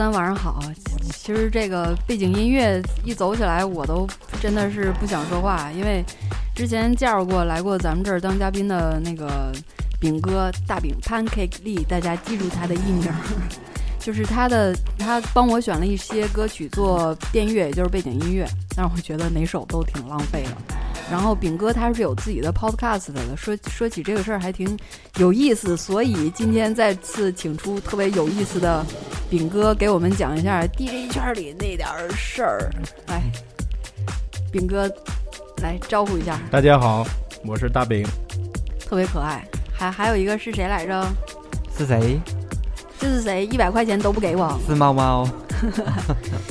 三晚上好。其实这个背景音乐一走起来，我都真的是不想说话，因为之前介绍过来过咱们这儿当嘉宾的那个饼哥大饼 Pancake Lee，大家记住他的艺名，就是他的他帮我选了一些歌曲做电乐，也就是背景音乐，但是我觉得哪首都挺浪费的。然后饼哥他是有自己的 podcast 的，说说起这个事儿还挺有意思，所以今天再次请出特别有意思的饼哥给我们讲一下 DJ 圈里那点儿事儿。来，饼哥来招呼一下。大家好，我是大饼，特别可爱。还还有一个是谁来着？是谁？这是谁？一百块钱都不给我？是猫猫。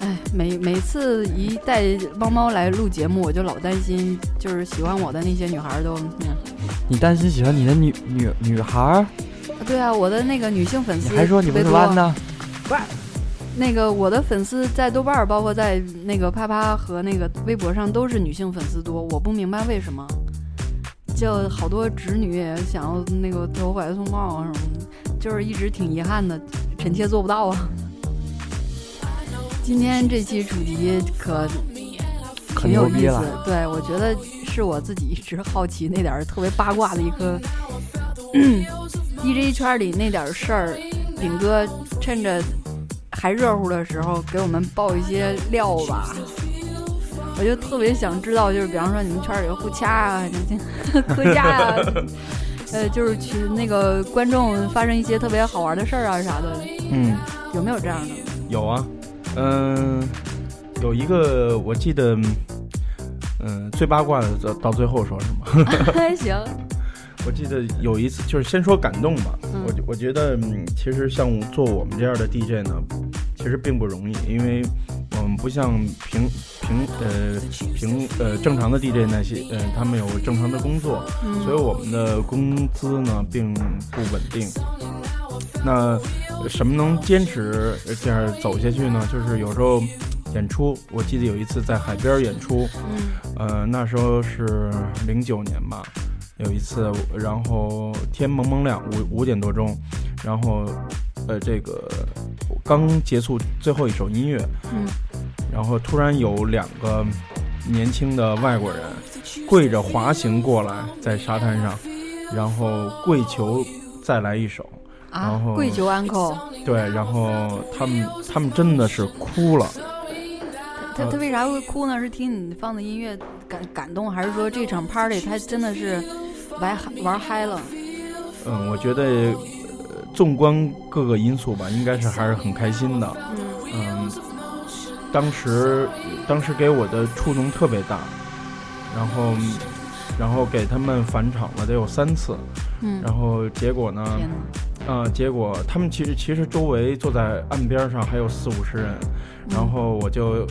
哎，每每次一带猫猫来录节目，我就老担心，就是喜欢我的那些女孩都，你担心喜欢你的女女女孩？对啊，我的那个女性粉丝还说你不是弯呢？不是，那个我的粉丝在豆瓣儿，包括在那个啪啪和那个微博上都是女性粉丝多，我不明白为什么，就好多直女也想要那个投怀送抱啊什么的，就是一直挺遗憾的，臣妾做不到啊。今天这期主题可挺有意思，对我觉得是我自己一直好奇那点特别八卦的一颗 DJ 圈里那点事儿。饼哥趁着还热乎的时候给我们爆一些料吧，我就特别想知道，就是比方说你们圈里互掐啊、磕架啊，呃，就是去那个观众发生一些特别好玩的事儿啊啥的，嗯，有没有这样的？有啊。嗯，有一个我记得，嗯，最八卦的到到最后说是吗？行。我记得有一次，就是先说感动吧。我我觉得，其实像做我们这样的 DJ 呢，其实并不容易，因为我们不像平平呃平呃正常的 DJ 那些，嗯，他们有正常的工作，所以我们的工资呢并不稳定。那什么能坚持这样走下去呢？就是有时候演出，我记得有一次在海边演出，呃，那时候是零九年吧，有一次，然后天蒙蒙亮，五五点多钟，然后呃，这个刚结束最后一首音乐，然后突然有两个年轻的外国人跪着滑行过来，在沙滩上，然后跪求再来一首。然后跪求 uncle，对，然后他们他们真的是哭了。他他为啥会哭呢？是听你放的音乐感感动，还是说这场 party 他真的是玩玩嗨了？嗯，我觉得纵观各个因素吧，应该是还是很开心的。嗯，当时当时给我的触动特别大，然后然后给他们返场了得有三次。嗯，然后结果呢？嗯，结果他们其实其实周围坐在岸边上还有四五十人，然后我就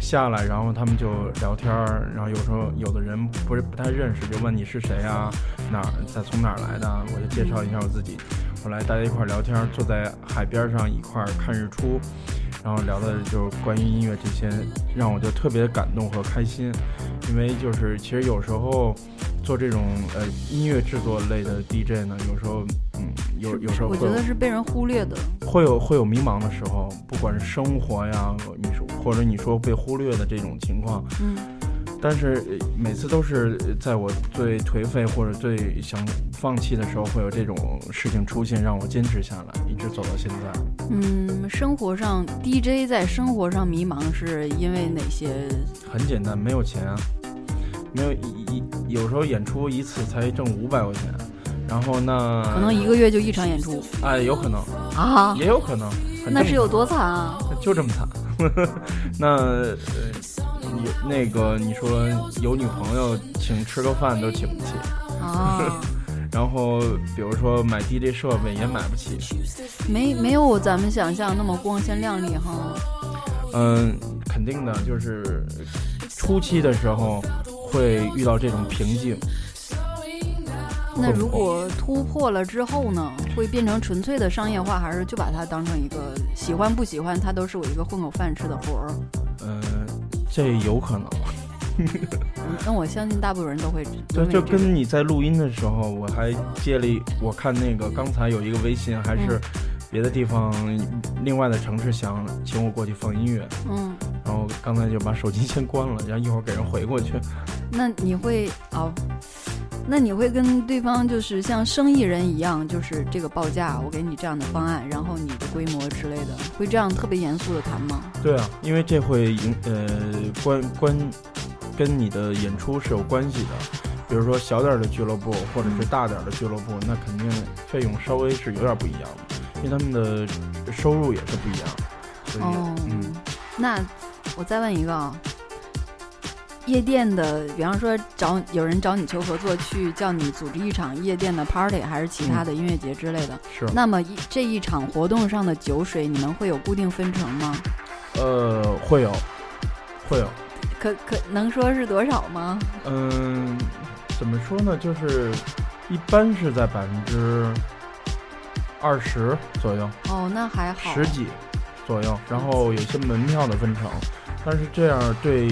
下来，然后他们就聊天儿，然后有时候有的人不是不太认识，就问你是谁啊，哪儿在从哪儿来的，我就介绍一下我自己。后来大家一块儿聊天，坐在海边上一块儿看日出，然后聊的就是关于音乐这些，让我就特别感动和开心，因为就是其实有时候做这种呃音乐制作类的 DJ 呢，有时候。嗯，有有时候我觉得是被人忽略的，会有会有迷茫的时候，不管是生活呀，你说或者你说被忽略的这种情况，嗯，但是每次都是在我最颓废或者最想放弃的时候，会有这种事情出现，让我坚持下来，一直走到现在。嗯，生活上 DJ 在生活上迷茫是因为哪些？很简单，没有钱啊，没有一有时候演出一次才挣五百块钱。然后那可能一个月就一场演出，哎，有可能啊，也有可能，那是有多惨啊？就这么惨。那呃，有那个你说有女朋友请吃个饭都请不起啊。然后比如说买 DJ 设备也买不起，没没有咱们想象那么光鲜亮丽哈。嗯，肯定的，就是初期的时候会遇到这种瓶颈。那如果突破了之后呢？会变成纯粹的商业化，还是就把它当成一个喜欢不喜欢，它都是我一个混口饭吃的活儿？呃，这有可能。那我相信大部分人都会。对，就跟你在录音的时候，我还接了，我看那个刚才有一个微信，还是。别的地方，另外的城市想请我过去放音乐，嗯，然后刚才就把手机先关了，然后一会儿给人回过去。那你会哦？那你会跟对方就是像生意人一样，就是这个报价，我给你这样的方案，然后你的规模之类的，会这样特别严肃的谈吗？对啊，因为这会影呃关关跟你的演出是有关系的。比如说小点的俱乐部，或者是大点的俱乐部，那肯定费用稍微是有点不一样的，因为他们的收入也是不一样。哦，嗯，那我再问一个啊。夜店的，比方说找有人找你求合作，去叫你组织一场夜店的 party，还是其他的音乐节之类的。是。那么一这一场活动上的酒水，你们会有固定分成吗？呃，会有，会有。可可能说是多少吗？嗯，怎么说呢？就是一般是在百分之二十左右。哦，那还好。十几左右，然后有些门票的分成。但是这样对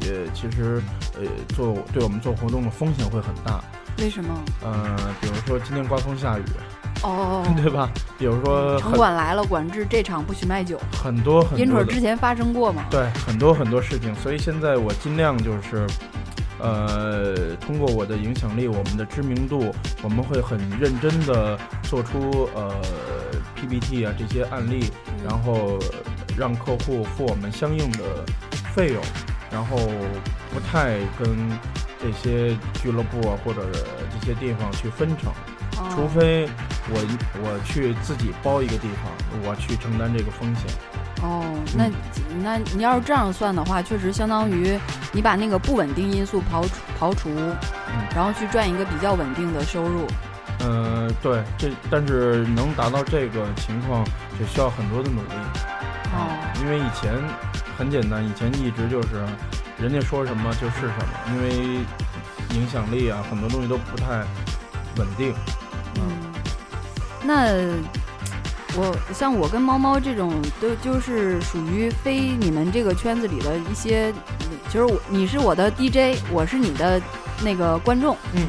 呃，其实呃，做对我们做活动的风险会很大。为什么？呃，比如说今天刮风下雨，哦，对吧？比如说城管来了，管制这场不许卖酒。很多很多。烟准之前发生过嘛？对，很多很多事情。所以现在我尽量就是，呃，通过我的影响力，我们的知名度，我们会很认真的做出呃 PPT 啊这些案例，然后。让客户付我们相应的费用，然后不太跟这些俱乐部啊或者这些地方去分成，除非我我去自己包一个地方，我去承担这个风险。哦，那那你要是这样算的话，确实相当于你把那个不稳定因素刨除刨除，然后去赚一个比较稳定的收入。嗯，对，这但是能达到这个情况，就需要很多的努力。哦，因为以前很简单，以前一直就是人家说什么就是什么，因为影响力啊，很多东西都不太稳定。嗯，那我像我跟猫猫这种，都就是属于非你们这个圈子里的一些，就是我你是我的 DJ，我是你的那个观众。嗯，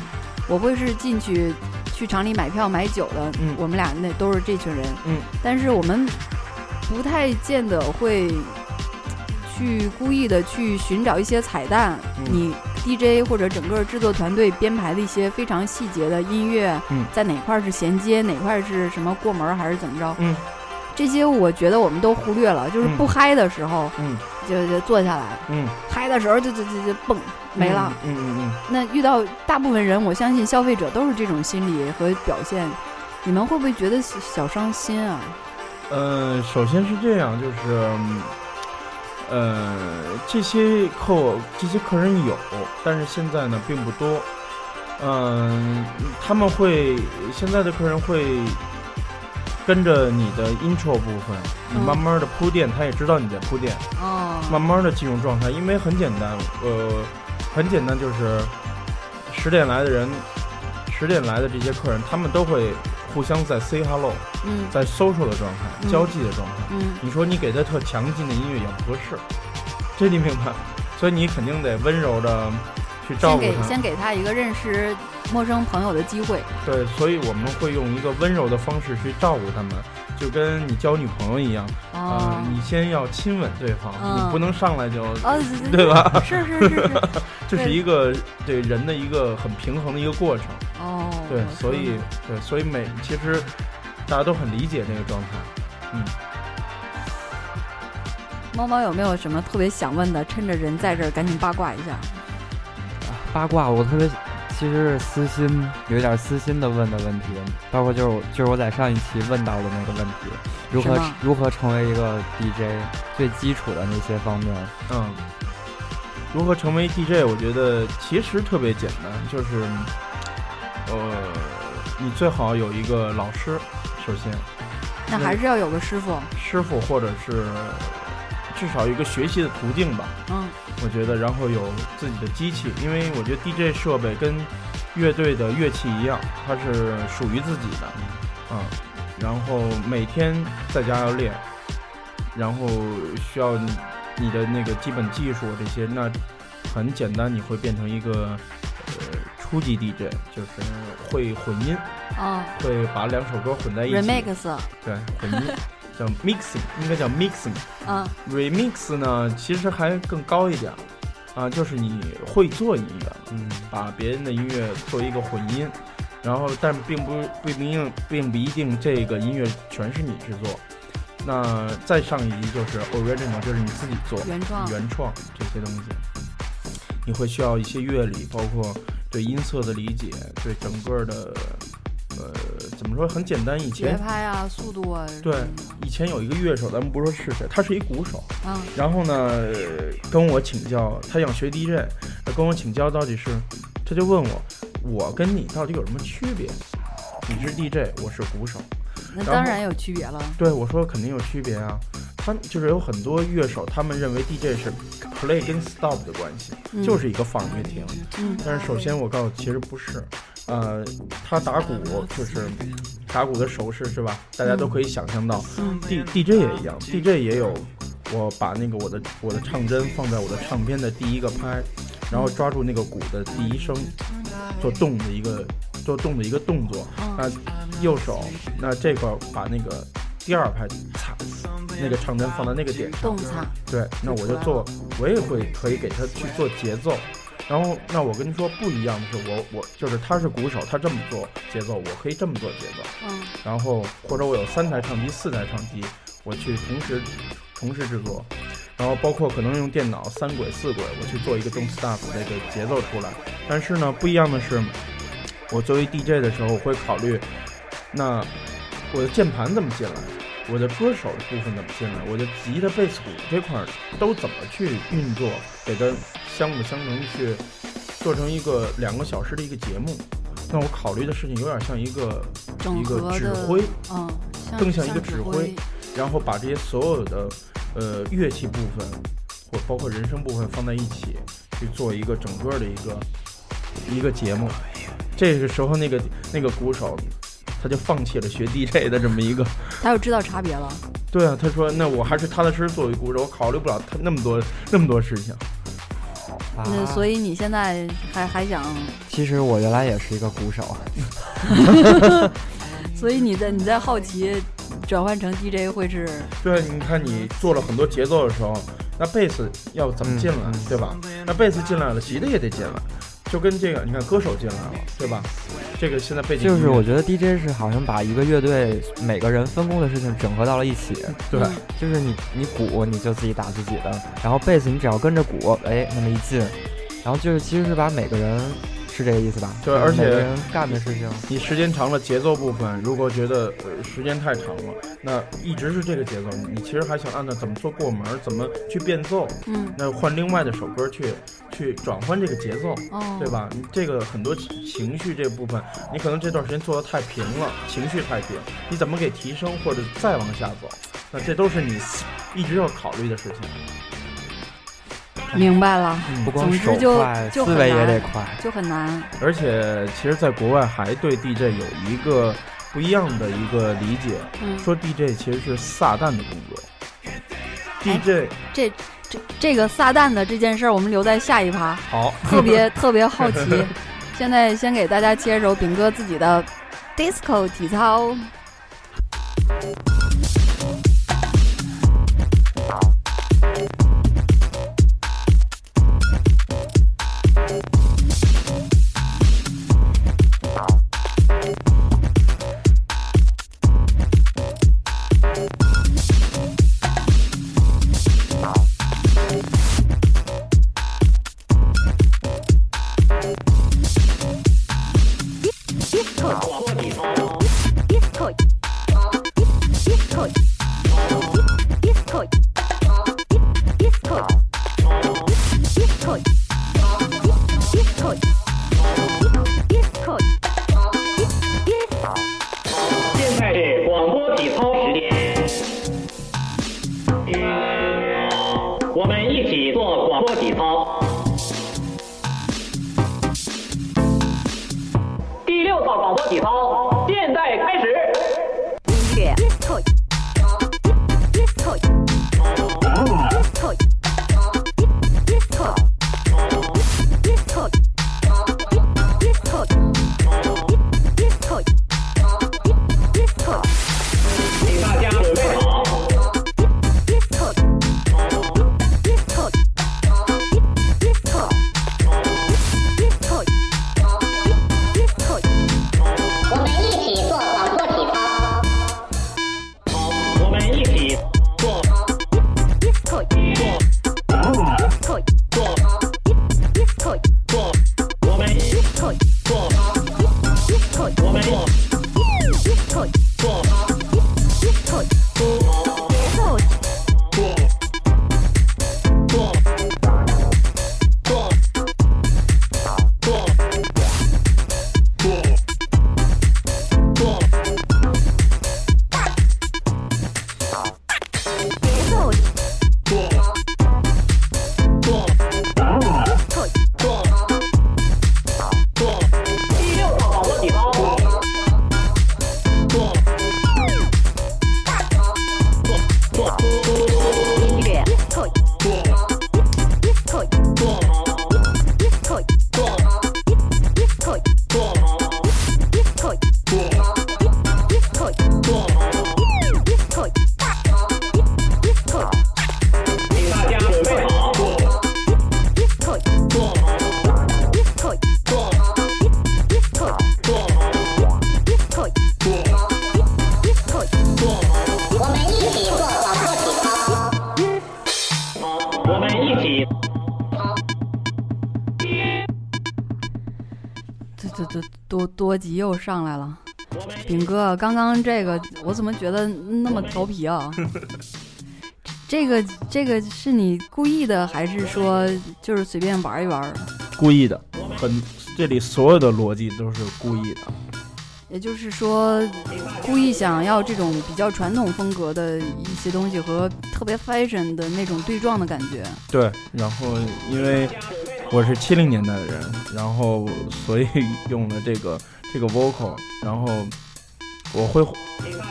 我会是进去去厂里买票买酒的。嗯，我们俩那都是这群人。嗯，但是我们。不太见得会去故意的去寻找一些彩蛋，你 DJ 或者整个制作团队编排的一些非常细节的音乐，在哪块是衔接，哪块是什么过门还是怎么着？嗯，这些我觉得我们都忽略了。就是不嗨的时候，嗯，就就坐下来，嗯，嗨的时候就就就就蹦没了。嗯嗯嗯。那遇到大部分人，我相信消费者都是这种心理和表现，你们会不会觉得小伤心啊？嗯，首先是这样，就是，呃，这些客这些客人有，但是现在呢并不多。嗯，他们会现在的客人会跟着你的 intro 部分，你慢慢的铺垫，他也知道你在铺垫，哦，慢慢的进入状态，因为很简单，呃，很简单，就是十点来的人，十点来的这些客人，他们都会。互相在 say hello，嗯，在 social 的状态，交际的状态，嗯，你说你给他特强劲的音乐也不合适，这你明白？所以你肯定得温柔的去照顾他，先给他一个认识陌生朋友的机会。对，所以我们会用一个温柔的方式去照顾他们，就跟你交女朋友一样，啊，你先要亲吻对方，你不能上来就，对吧？是是是，这是一个对人的一个很平衡的一个过程。哦，对，所以对，所以每其实大家都很理解那个状态，嗯。猫猫有没有什么特别想问的？趁着人在这儿，赶紧八卦一下。八卦，我特别其实是私心，有点私心的问的问题，包括就是就是我在上一期问到的那个问题，如何如何成为一个 DJ，最基础的那些方面。嗯，如何成为 DJ？我觉得其实特别简单，就是。呃，你最好有一个老师，首先，那还是要有个师傅，师傅或者是至少一个学习的途径吧。嗯，我觉得，然后有自己的机器，因为我觉得 DJ 设备跟乐队的乐器一样，它是属于自己的。嗯，然后每天在家要练，然后需要你的那个基本技术这些，那很简单，你会变成一个呃。初级 DJ，就是会混音，啊，会把两首歌混在一起，remix，对，混音 叫 mixing，应该叫 mixing。嗯，remix 呢，其实还更高一点，啊，就是你会做音乐，嗯，把别人的音乐做一个混音，然后但并不并不一定并不一定这个音乐全是你制作。那再上一级就是 original，就是你自己做原创。原创这些东西，你会需要一些乐理，包括对音色的理解，对整个的，呃，怎么说很简单。以前节拍啊，速度啊。对，以前有一个乐手，咱们不说是谁，他是一鼓手。嗯。然后呢，跟我请教，他想学 DJ，他跟我请教到底是，他就问我，我跟你到底有什么区别？你是 DJ，我是鼓手。那当然有区别了。对，我说肯定有区别啊。他就是有很多乐手，他们认为 DJ 是 play 跟 stop 的关系，就是一个放乐听。嗯。但是首先我告诉，其实不是。呃，他打鼓就是打鼓的手势是吧？大家都可以想象到。D DJ 也一样，DJ 也有，我把那个我的我的唱针放在我的唱片的第一个拍，然后抓住那个鼓的第一声，做动的一个做动的一个动作。那右手，那这块把那个第二拍擦，那个唱针放在那个点上。动擦。对，那我就做，我也会可以给他去做节奏。然后，那我跟你说不一样的是，我我就是他是鼓手，他这么做节奏，我可以这么做节奏。嗯。然后或者我有三台唱机、四台唱机，我去同时同时制作。然后包括可能用电脑三轨、四轨，我去做一个 don't stop 这个节奏出来。但是呢，不一样的是，我作为 DJ 的时候，我会考虑，那我的键盘怎么进来，我的歌手的部分怎么进来，我的吉他、贝斯、鼓这块都怎么去运作，给它。相辅相成去做成一个两个小时的一个节目，那我考虑的事情有点像一个一个指挥，嗯，更像一个指挥，然后把这些所有的呃乐器部分或包括人声部分放在一起去做一个整个的一个一个节目。这个时候，那个那个鼓手他就放弃了学 DJ 的这么一个，他又知道差别了。对啊，他说那我还是踏踏实实做为鼓手，我考虑不了他那么多那么多事情。那所以你现在还还想？其实我原来也是一个鼓手，所以你在你在好奇转换成 DJ 会是？对，你看你做了很多节奏的时候，那贝斯要怎么进来，对吧？那贝斯进来了，吉他也得进来。就跟这个，你看歌手进来了，对吧？这个现在背景就是我觉得 DJ 是好像把一个乐队每个人分工的事情整合到了一起。对，就是你你鼓你就自己打自己的，然后贝斯你只要跟着鼓，哎，那么一进，然后就是其实是把每个人。是这个意思吧？对，而且干的事情，你时间长了，节奏部分如果觉得呃时间太长了，那一直是这个节奏，你其实还想按照怎么做过门，怎么去变奏，嗯，那换另外的首歌去去转换这个节奏，对吧？你这个很多情绪这部分，你可能这段时间做的太平了，情绪太平，你怎么给提升或者再往下走？那这都是你一直要考虑的事情。明白了，不光手快，思维也得快，就很难。而且，其实，在国外还对 DJ 有一个不一样的一个理解，说 DJ 其实是撒旦的工作。DJ 这这这个撒旦的这件事儿，我们留在下一趴。好，特别 特别好奇。现在先给大家切一首饼哥自己的 disco 体操。多吉又上来了，饼哥，刚刚这个我怎么觉得那么调皮啊？这个这个是你故意的，还是说就是随便玩一玩？故意的，很这里所有的逻辑都是故意的。也就是说，故意想要这种比较传统风格的一些东西和特别 fashion 的那种对撞的感觉。对，然后因为我是七零年代的人，然后所以用了这个。这个 vocal，然后我会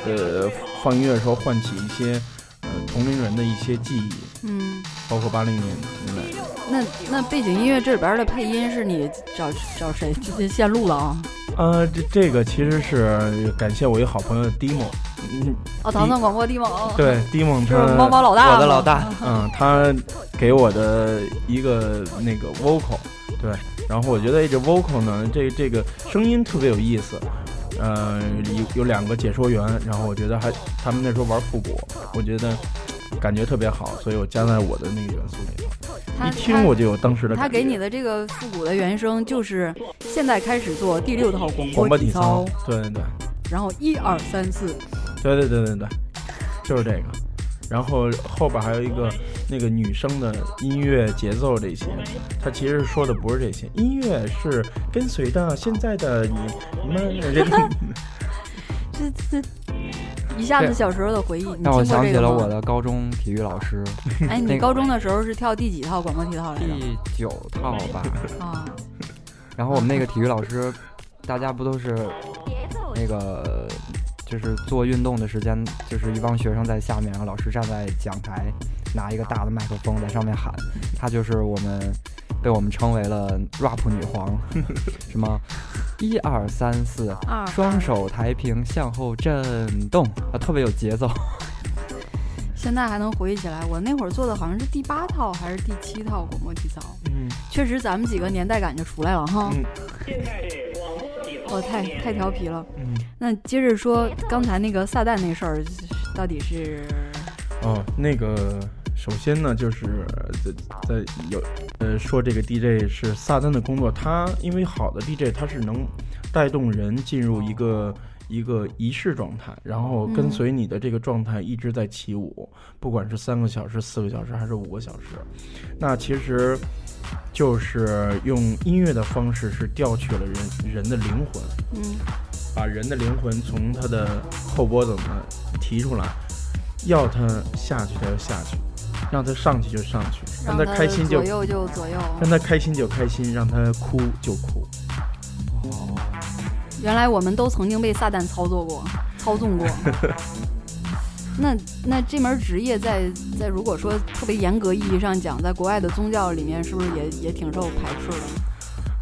呃放音乐的时候唤起一些呃同龄人的一些记忆，嗯，包括八零年代。那那背景音乐这里边的配音是你找找谁线路了啊？呃，这这个其实是感谢我一个好朋友 Dimo，嗯，哦，唐宋广播 Dimo，对，Dimo 是猫猫老大，我的老大，嗯，他给我的一个那个 vocal，对。然后我觉得这 vocal 呢，这这个声音特别有意思，呃，有有两个解说员，然后我觉得还他们那时候玩复古，我觉得感觉特别好，所以我加在我的那个元素里头。一听我就有当时的。他给你的这个复古的原声就是现在开始做第六套广播体操，对对对。然后一二三四，对对对对对，就是这个。然后后边还有一个那个女生的音乐节奏这些，她其实说的不是这些，音乐是跟随的现在的你们 这这这一下子小时候的回忆，让我想起了我的高中体育老师。哎，你高中的时候是跳第几套广播体操来着？第九套吧。啊。然后我们那个体育老师，大家不都是那个。就是做运动的时间，就是一帮学生在下面，然后老师站在讲台，拿一个大的麦克风在上面喊，她就是我们被我们称为了 rap 女皇，什么一二三四，双手抬平向后震动，啊，特别有节奏。现在还能回忆起来，我那会儿做的好像是第八套还是第七套广播体操，嗯，确实咱们几个年代感就出来了哈。哦，太太调皮了。嗯，那接着说刚才那个撒旦那事儿，到底是？哦，那个首先呢，就是在在有呃说这个 DJ 是撒旦的工作，他因为好的 DJ 他是能带动人进入一个一个仪式状态，然后跟随你的这个状态一直在起舞，不管是三个小时、四个小时还是五个小时。那其实。就是用音乐的方式，是调取了人人的灵魂，嗯，把人的灵魂从他的后脖子呢提出来，要他下去他就下去，让他上去就上去，让他开心就左右就左右，让他开心就开心，让他哭就哭。哦，原来我们都曾经被撒旦操作过，操纵过。那那这门职业在在如果说特别严格意义上讲，在国外的宗教里面，是不是也也挺受排斥的？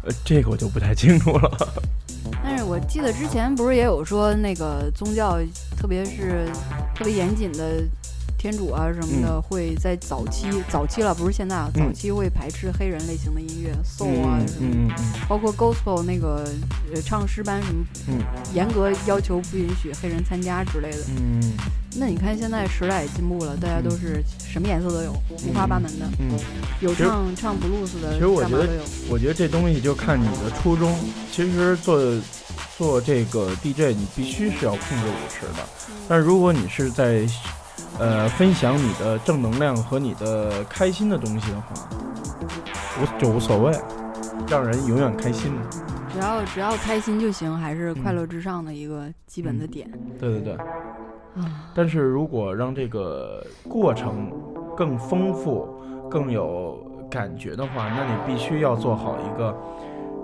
呃，这个我就不太清楚了。但是我记得之前不是也有说那个宗教，特别是特别严谨的。天主啊什么的会在早期早期了，不是现在啊，早期会排斥黑人类型的音乐，soul 啊什么，包括 gospel 那个呃唱诗班什么，严格要求不允许黑人参加之类的。嗯，那你看现在时代也进步了，大家都是什么颜色都有，五花八门的。嗯，有唱唱 blues 的，其实我觉得，我觉得这东西就看你的初衷。其实做做这个 DJ，你必须是要控制舞池的。但如果你是在呃分享你的正能量和你的开心的东西的话，无就无所谓，让人永远开心。只要只要开心就行，还是快乐至上的一个基本的点。对对对。啊。但是如果让这个过程更丰富、更有感觉的话，那你必须要做好一个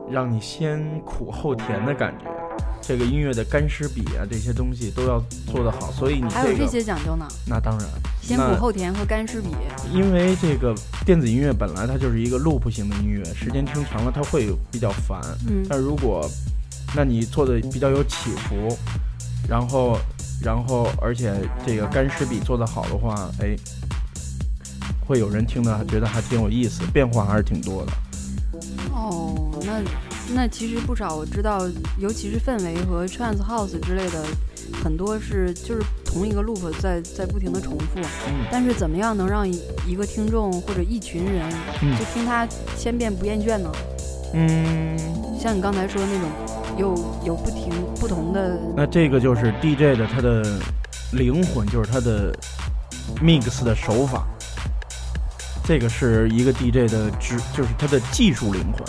让你先苦后甜的感觉。这个音乐的干湿比啊，这些东西都要做得好。所以你还有这些讲究呢？那当然。先苦后甜和干湿比。因为这个电子音乐本来它就是一个 loop 型的音乐，时间听长了它会比较烦。嗯。但如果，那你做的比较有起伏，然后，然后而且这个干湿比做得好的话，哎，会有人听的觉得还挺有意思，变化还是挺多的。哦，那。那其实不少，我知道，尤其是氛围和 trance house 之类的，很多是就是同一个 loop 在在不停的重复。嗯。但是怎么样能让一个听众或者一群人就听它千遍不厌倦呢？嗯。像你刚才说的那种，有有不停不同的。那这个就是 DJ 的他的灵魂，就是他的 mix 的手法。这个是一个 DJ 的职，就是他的技术灵魂。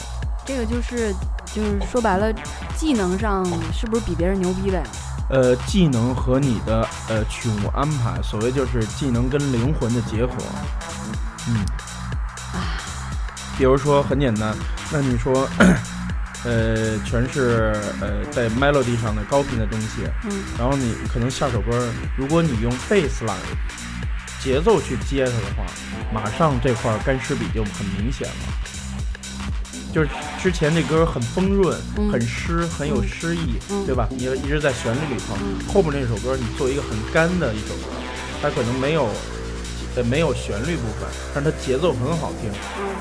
这个就是就是说白了，技能上是不是比别人牛逼呗？呃，技能和你的呃曲目安排，所谓就是技能跟灵魂的结合。嗯，比如说很简单，那你说，呃，全是呃在 melody 上的高频的东西，嗯，然后你可能下首歌，如果你用 bass line 节奏去接它的话，马上这块干湿比就很明显了。就是之前那歌很丰润，很湿，很有诗意，对吧？你一直在旋律里头。后面那首歌你做一个很干的一首歌，它可能没有，呃，没有旋律部分，但是它节奏很好听，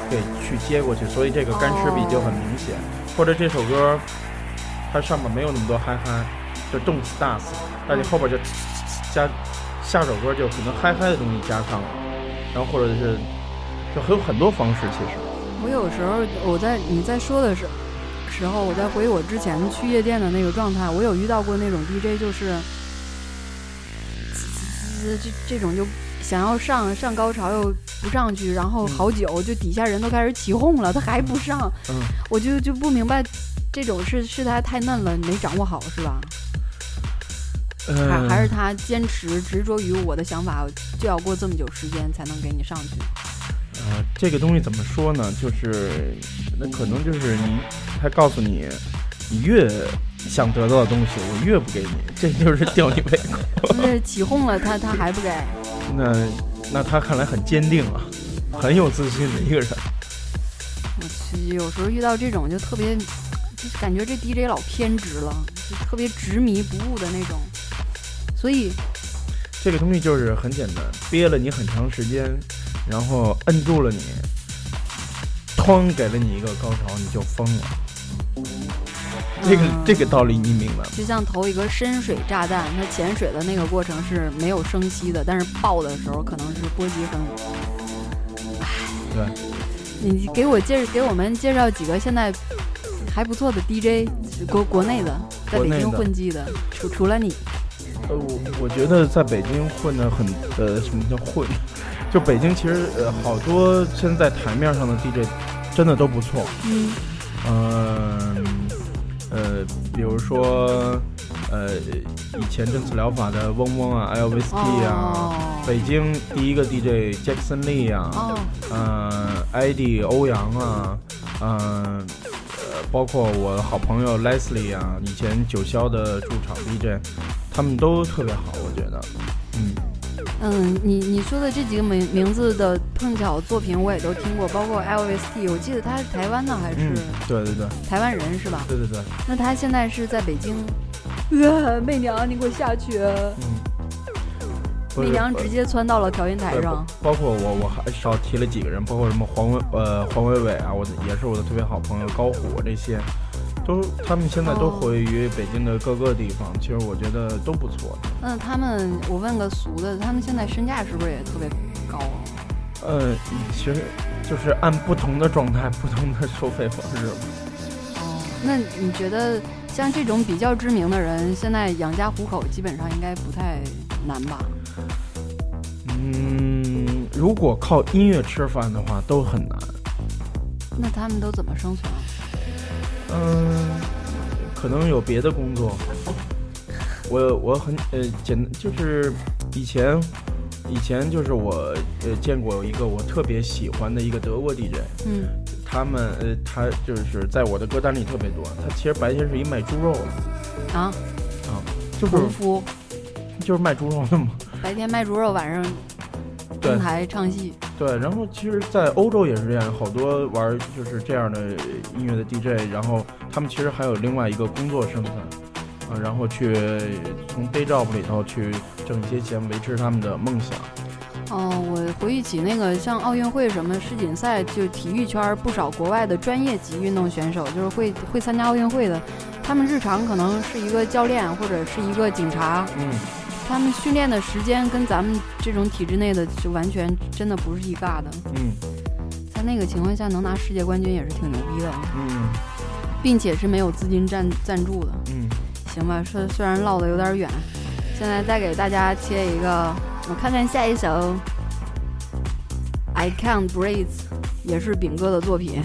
对，去接过去，所以这个干湿比就很明显。或者这首歌，它上面没有那么多嗨嗨，就动次打次，但你后边就加，下首歌就可能嗨嗨的东西加上了，然后或者是，就还有很多方式其实。我有时候我在你在说的时时候，我在回忆我之前去夜店的那个状态。我有遇到过那种 DJ，就是这这种就想要上上高潮又不上去，然后好久就底下人都开始起哄了，他还不上，我就就不明白这种是是他太嫩了没掌握好是吧？还还是他坚持执着于我的想法，就要过这么久时间才能给你上去。呃，这个东西怎么说呢？就是那可能就是你，他告诉你，你越想得到的东西，我越不给你，这就是吊你胃口。那起哄了，他他还不给？那那他看来很坚定啊，很有自信的一个人。我去，有时候遇到这种就特别，感觉这 DJ 老偏执了，就特别执迷不悟的那种。所以，这个东西就是很简单，憋了你很长时间。然后摁住了你，哐给了你一个高潮，你就疯了。这个这个道理你明白吗？就像投一个深水炸弹，它潜水的那个过程是没有声息的，但是爆的时候可能是波及很。唉，对。你给我介给我们介绍几个现在还不错的 DJ，国国内的，在北京混迹的，除除了你。呃，我我觉得在北京混的很，呃，什么叫混？就北京其实呃好多现在台面上的 DJ，真的都不错。嗯，嗯，呃，比如说呃以前正次疗法的嗡嗡啊 L V S T 啊，北京第一个 DJ Jackson Lee 啊，嗯，ID 欧阳啊，嗯，呃，包括我的好朋友 Leslie 啊，以前九霄的驻场 DJ，他们都特别好，我觉得，嗯。嗯，你你说的这几个名名字的碰巧作品我也都听过，包括 LVT，我记得他是台湾的还是？对对对，台湾人是吧？对对对。那他现在是在北京？呃，媚娘，你给我下去。媚娘直接窜到了调音台上。包括我，我还少提了几个人，包括什么黄伟呃黄伟伟啊，我也是我的特别好朋友高虎这些。都，他们现在都活跃于北京的各个地方，其实我觉得都不错。那他们，我问个俗的，他们现在身价是不是也特别高啊？呃，其实就是按不同的状态，不同的收费方式。哦，那你觉得像这种比较知名的人，现在养家糊口基本上应该不太难吧？嗯，如果靠音乐吃饭的话，都很难。那他们都怎么生存？嗯，可能有别的工作。我我很呃简就是以前以前就是我呃见过一个我特别喜欢的一个德国 DJ，嗯，他们呃他就是在我的歌单里特别多。他其实白天是一卖猪肉的啊啊，就是就是卖猪肉的嘛。白天卖猪肉，晚上登台唱戏。对，然后其实，在欧洲也是这样，好多玩就是这样的音乐的 DJ，然后他们其实还有另外一个工作身份，啊，然后去从 day job 里头去挣一些钱，维持他们的梦想。哦，我回忆起那个像奥运会什么世锦赛，就体育圈不少国外的专业级运动选手，就是会会参加奥运会的，他们日常可能是一个教练或者是一个警察。嗯。他们训练的时间跟咱们这种体制内的就完全真的不是一嘎的。嗯，在那个情况下能拿世界冠军也是挺牛逼的。嗯，并且是没有资金赞赞助的。嗯，行吧，虽虽然唠的有点远，现在再给大家切一个，我看看下一首《I Can't Breathe》，也是饼哥的作品。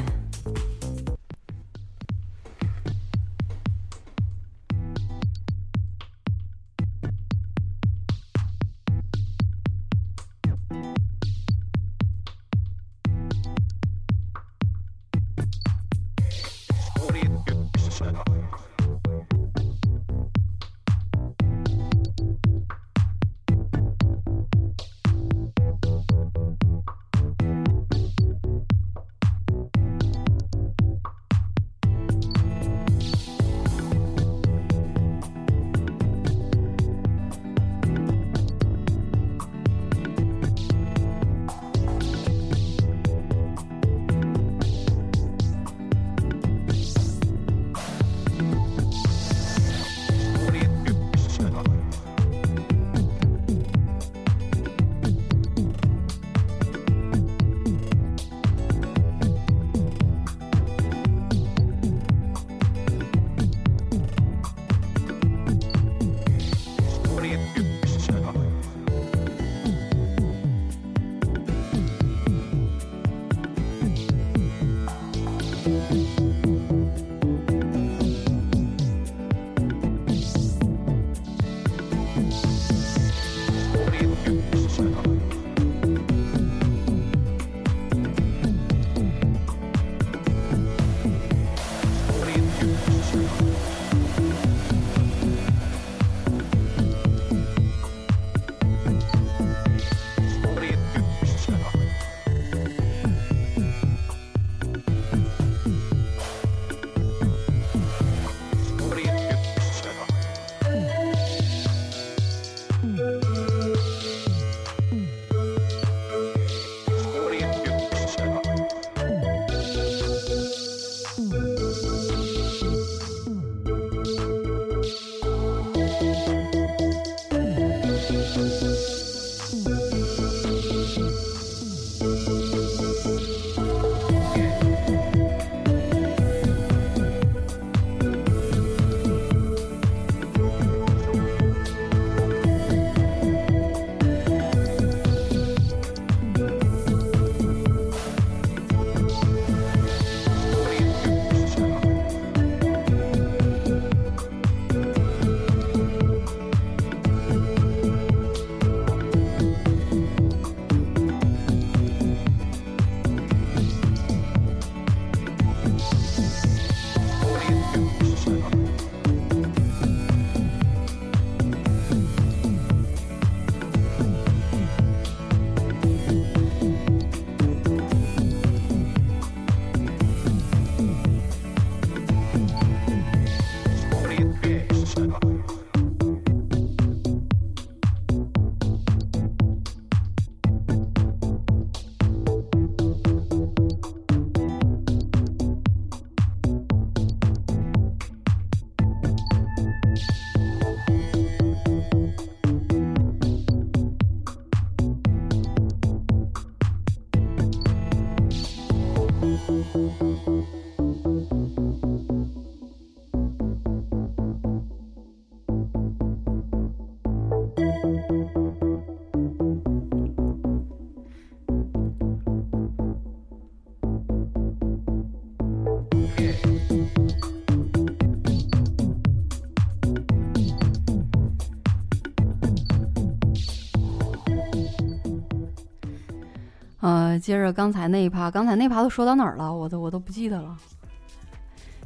接着刚才那一趴，刚才那趴都说到哪儿了？我都我都不记得了。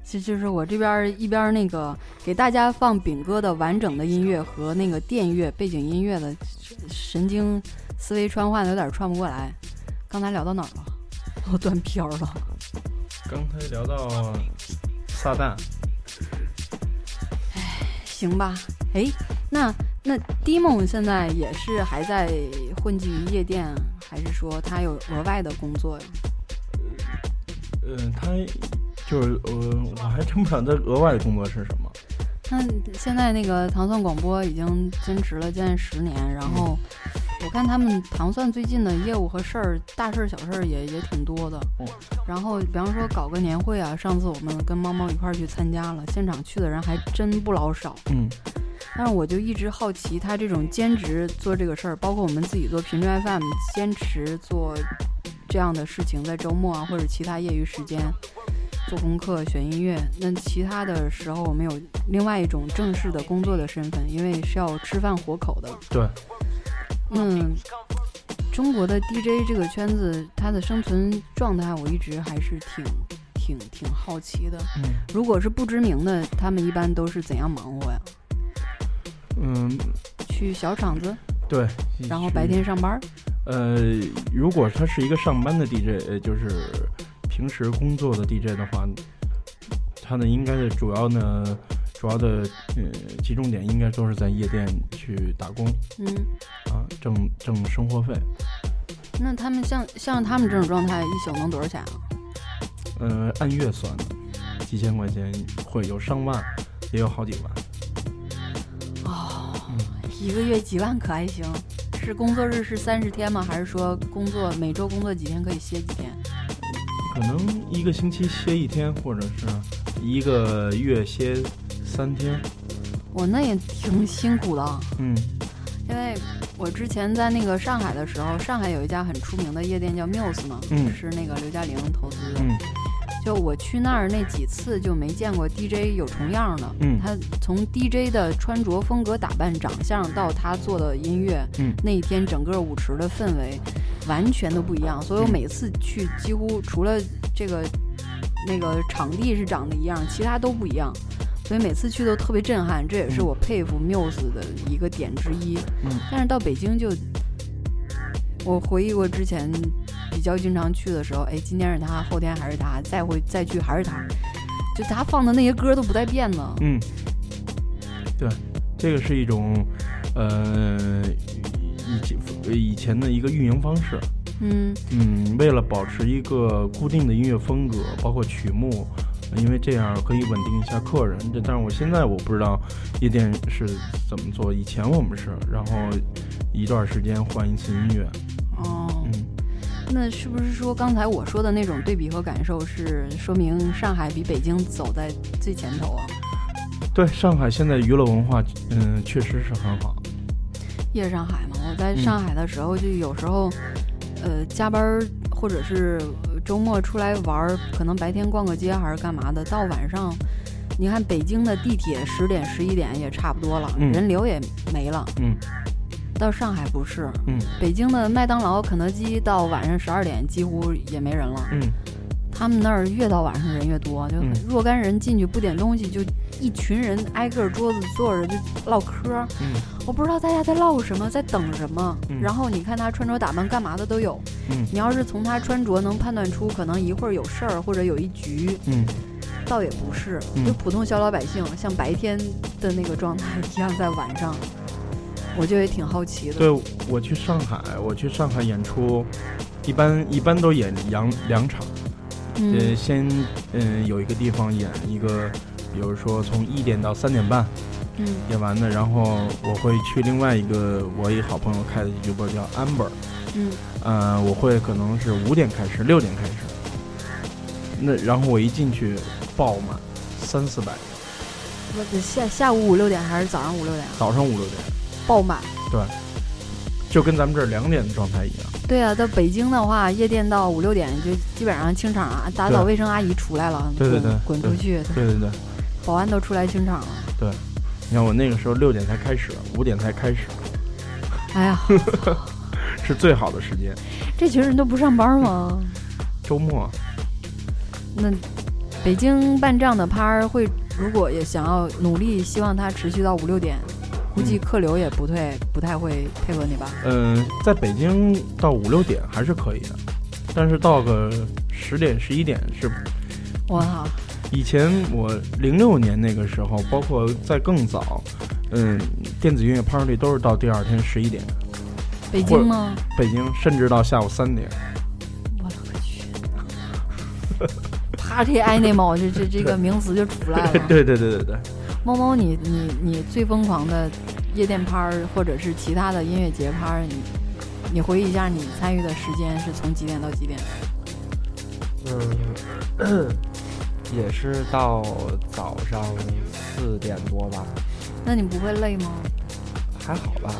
就就是我这边一边那个给大家放饼哥的完整的音乐和那个电乐背景音乐的，神经思维穿换的有点串不过来。刚才聊到哪儿了？我断片了。刚才聊到撒旦。哎，行吧。哎，那那 D 梦现在也是还在混迹于夜店。还是说他有额外的工作呀？呃，他就是呃，我还真不知道他额外的工作是什么。那现在那个糖蒜广播已经坚持了将近十年，然后我看他们糖蒜最近的业务和事儿，大事儿小事儿也也挺多的。然后比方说搞个年会啊，上次我们跟猫猫一块儿去参加了，现场去的人还真不老少。嗯。但是我就一直好奇，他这种兼职做这个事儿，包括我们自己做频率 FM，坚持做这样的事情，在周末啊或者其他业余时间做功课、选音乐。那其他的时候，我们有另外一种正式的工作的身份，因为是要吃饭活口的。对。嗯，中国的 DJ 这个圈子，它的生存状态，我一直还是挺、挺、挺好奇的。嗯。如果是不知名的，他们一般都是怎样忙活呀？嗯，去小厂子，对，然后白天上班。呃，如果他是一个上班的 DJ，呃，就是平时工作的 DJ 的话，他呢应该的主要呢，主要的呃集中点应该都是在夜店去打工，嗯，啊，挣挣生活费。那他们像像他们这种状态，一宿能多少钱啊？呃，按月算的，几千块钱会有上万，也有好几万。一个月几万可还行？是工作日是三十天吗？还是说工作每周工作几天可以歇几天？可能一个星期歇一天，或者是一个月歇三天。我那也挺辛苦的。嗯，因为我之前在那个上海的时候，上海有一家很出名的夜店叫 Muse 嘛，是那个刘嘉玲投资的。嗯。就我去那儿那几次就没见过 DJ 有重样的，嗯，他从 DJ 的穿着风格、打扮、长相到他做的音乐，嗯，那一天整个舞池的氛围完全都不一样。所以我每次去几乎除了这个那个场地是长得一样，其他都不一样。所以每次去都特别震撼，这也是我佩服 Muse 的一个点之一。嗯，但是到北京就，我回忆过之前。比较经常去的时候，哎，今天是他，后天还是他，再会再去还是他，就他放的那些歌都不带变的。嗯，对，这个是一种，呃，以前以前的一个运营方式。嗯嗯，为了保持一个固定的音乐风格，包括曲目，因为这样可以稳定一下客人。这但是我现在我不知道夜店是怎么做，以前我们是，然后一段时间换一次音乐。那是不是说刚才我说的那种对比和感受，是说明上海比北京走在最前头啊？对，上海现在娱乐文化，嗯，确实是很好。夜上海嘛，我在上海的时候，就有时候，呃，加班或者是周末出来玩，可能白天逛个街还是干嘛的，到晚上，你看北京的地铁十点十一点也差不多了，人流也没了。嗯。到上海不是，嗯，北京的麦当劳、肯德基到晚上十二点几乎也没人了，嗯，他们那儿越到晚上人越多，就若干人进去不点东西，就一群人挨个桌子坐着就唠嗑，嗯，我不知道大家在唠什么，在等什么，然后你看他穿着打扮干嘛的都有，嗯，你要是从他穿着能判断出可能一会儿有事儿或者有一局，嗯，倒也不是，就普通小老百姓像白天的那个状态一样在晚上。我就也挺好奇的。对，我去上海，我去上海演出，一般一般都演两两场，呃，先嗯有一个地方演一个，比如说从一点到三点半，嗯，演完的，然后我会去另外一个我一个好朋友开的俱乐部叫 Amber，嗯，呃，我会可能是五点开始，六点开始，那然后我一进去爆满，三四百个。下下午五六点还是早上五六点？早上五六点。爆满，对，就跟咱们这儿两点的状态一样。对啊，到北京的话，夜店到五六点就基本上清场啊，打扫卫生阿姨出来了，对对对，滚出去，对对对，保安都出来清场了。对，你看我那个时候六点才开始，五点才开始。哎呀，是最好的时间。这群人都不上班吗？周末。那北京办这样的趴会，如果也想要努力，希望它持续到五六点。估计客流也不太不太会配合你吧？嗯，在北京到五六点还是可以的，但是到个十点十一点是。我靠！以前我零六年那个时候，包括在更早，嗯，电子音乐 party 都是到第二天十一点。北京吗？北京，甚至到下午三点。我勒个去！Party animal 这这这个名词就出来了。对对对对对。猫猫，你你你最疯狂的夜店趴儿，或者是其他的音乐节趴儿，你你回忆一下，你参与的时间是从几点到几点？嗯，也是到早上四点多吧。那你不会累吗？还好吧。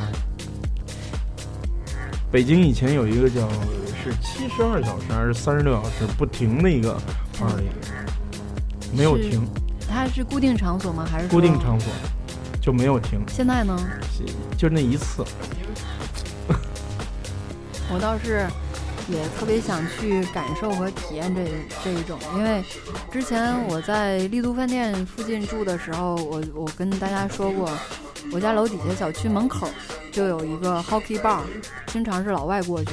北京以前有一个叫是七十二小时还是三十六小时不停的一个 party，没有停。它是固定场所吗？还是固定场所就没有停？现在呢？就那一次。我倒是也特别想去感受和体验这这一种，因为之前我在丽都饭店附近住的时候，我我跟大家说过，我家楼底下小区门口就有一个 hockey bar，经常是老外过去。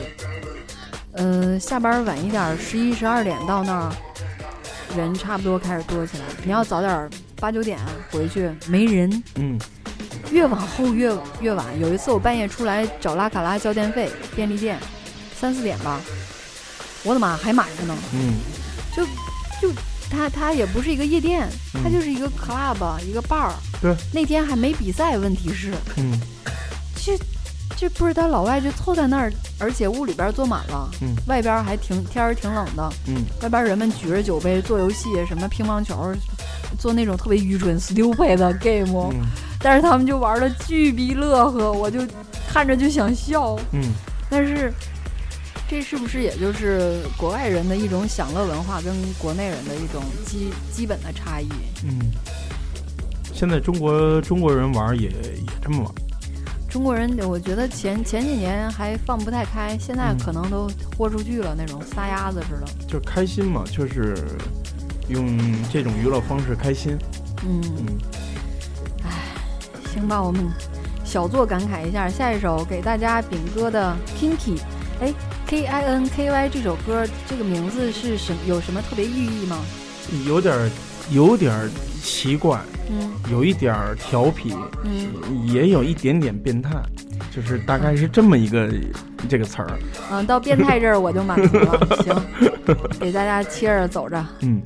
嗯，下班晚一点，十一十二点到那儿。人差不多开始多起来，你要早点八九点回去，没人。嗯，越往后越越晚。有一次我半夜出来找拉卡拉交电费，便利店，三四点吧，我的妈，还满着呢。嗯，就就他他也不是一个夜店，他就是一个 club 一个 bar。对，那天还没比赛，问题是，嗯，这这不是他老外就凑在那儿。而且屋里边坐满了，嗯，外边还挺天儿挺冷的，嗯，外边人们举着酒杯做游戏，什么乒乓球，做那种特别愚蠢 stupid 的 game，但是他们就玩的巨逼乐呵，我就看着就想笑，嗯，但是这是不是也就是国外人的一种享乐文化跟国内人的一种基基本的差异？嗯，现在中国中国人玩也也这么玩。中国人，我觉得前前几年还放不太开，现在可能都豁出去了，那种撒丫子似的。就开心嘛，就是用这种娱乐方式开心。嗯嗯。哎，行吧，我们小作感慨一下，下一首给大家饼哥的《Kinky》。哎，K I N K Y 这首歌这个名字是什有什么特别寓意吗？有点，有点。奇怪，嗯，有一点儿调皮，嗯，也有一点点变态，就是大概是这么一个这个词儿。嗯，到变态这儿我就满足了。行，给大家切着走着。嗯。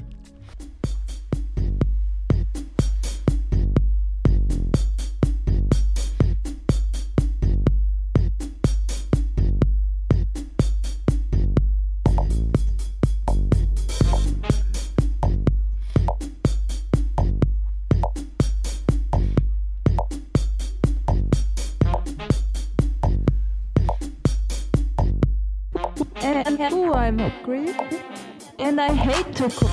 Coco.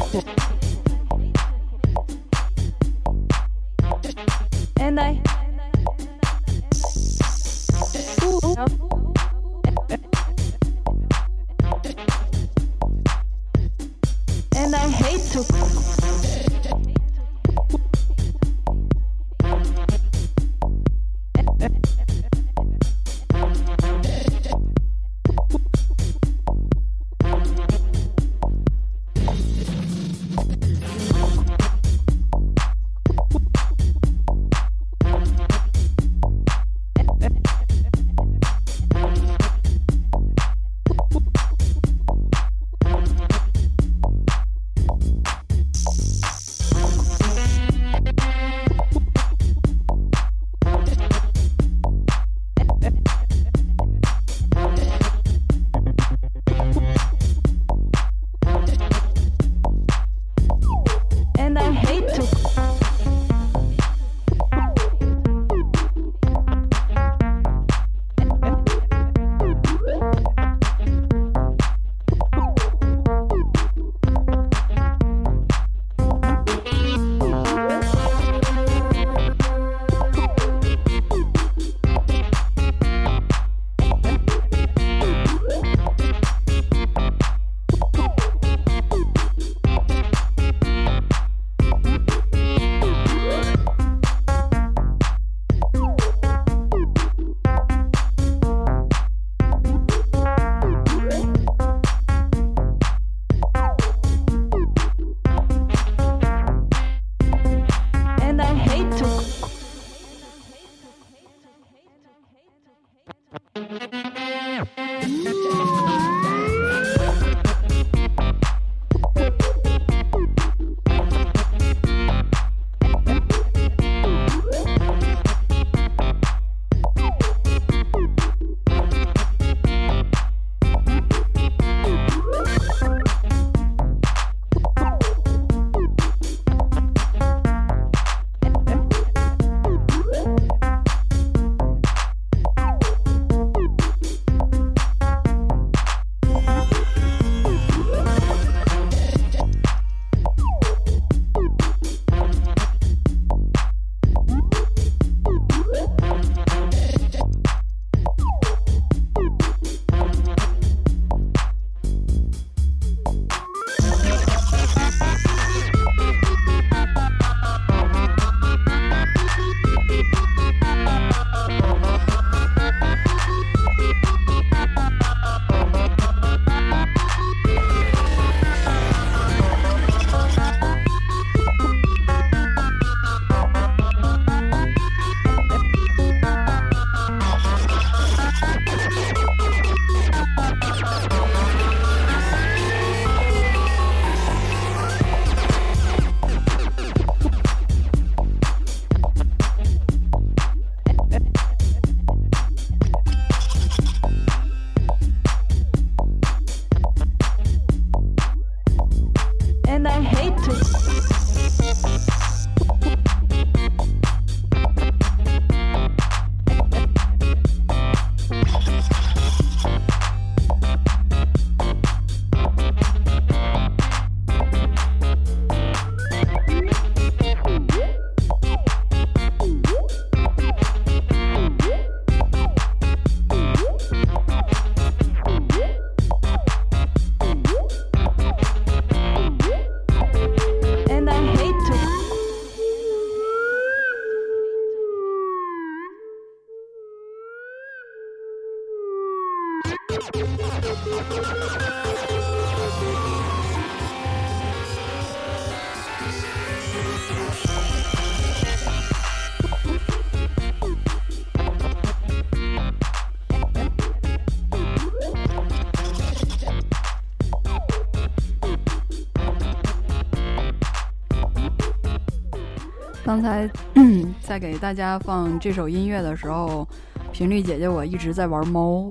刚才 在给大家放这首音乐的时候，频率姐姐我一直在玩猫，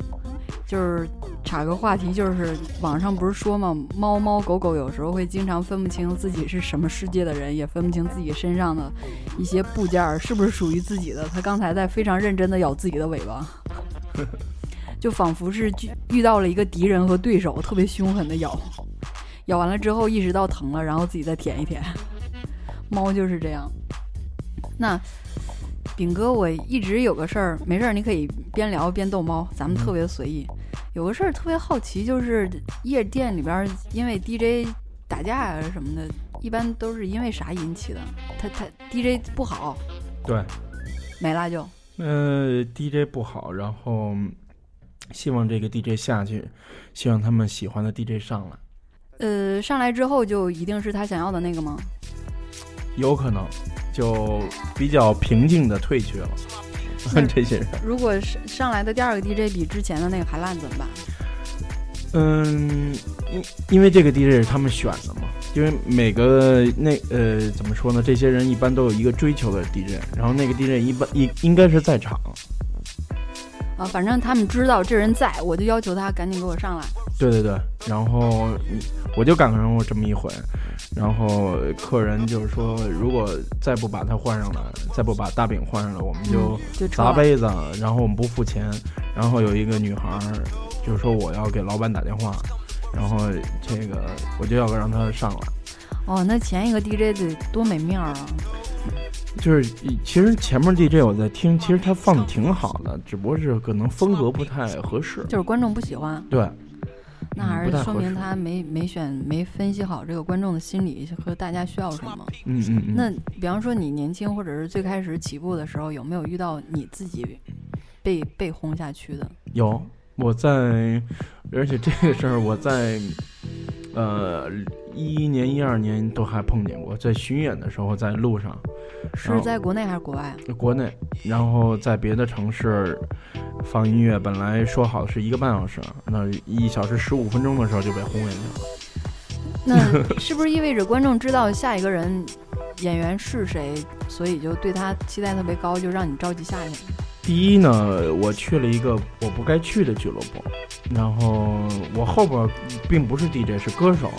就是插个话题，就是网上不是说嘛，猫猫狗狗有时候会经常分不清自己是什么世界的人，也分不清自己身上的一些部件是不是属于自己的。它刚才在非常认真的咬自己的尾巴，就仿佛是遇到了一个敌人和对手，特别凶狠的咬，咬完了之后意识到疼了，然后自己再舔一舔。猫就是这样。那饼哥，我一直有个事儿，没事儿，你可以边聊边逗猫，咱们特别随意。有个事儿特别好奇，就是夜店里边因为 DJ 打架啊什么的，一般都是因为啥引起的？他他 DJ 不好，对，没了就。呃，DJ 不好，然后希望这个 DJ 下去，希望他们喜欢的 DJ 上来。呃，上来之后就一定是他想要的那个吗？有可能。就比较平静的退去了，这些人。如果上上来的第二个 DJ 比之前的那个还烂怎么办？嗯，因因为这个 DJ 是他们选的嘛，因为每个那呃怎么说呢？这些人一般都有一个追求的 DJ，然后那个 DJ 一般应应该是在场。啊，反正他们知道这人在，我就要求他赶紧给我上来。对对对，然后我就赶上过这么一回，然后客人就是说，如果再不把他换上来，再不把大饼换上来，我们就砸杯子，然后我们不付钱。然后有一个女孩就是说我要给老板打电话，然后这个我就要让他上来。哦，那前一个 DJ 得多没面儿啊！就是其实前面 DJ 我在听，其实他放的挺好的，只不过是可能风格不太合适，就是观众不喜欢。对，那还是说明他没没选没分析好这个观众的心理和大家需要什么。嗯嗯。那比方说你年轻或者是最开始起步的时候，有没有遇到你自己被被轰下去的？有，我在，而且这个事儿我在，呃。一一年、一二年都还碰见过，在巡演的时候，在路上，是在国内还是国外？国内，然后在别的城市放音乐，本来说好是一个半小时，那一小时十五分钟的时候就被轰下去了。那 是不是意味着观众知道下一个人演员是谁，所以就对他期待特别高，就让你着急下去？第一呢，我去了一个我不该去的俱乐部，然后我后边并不是 DJ，是歌手，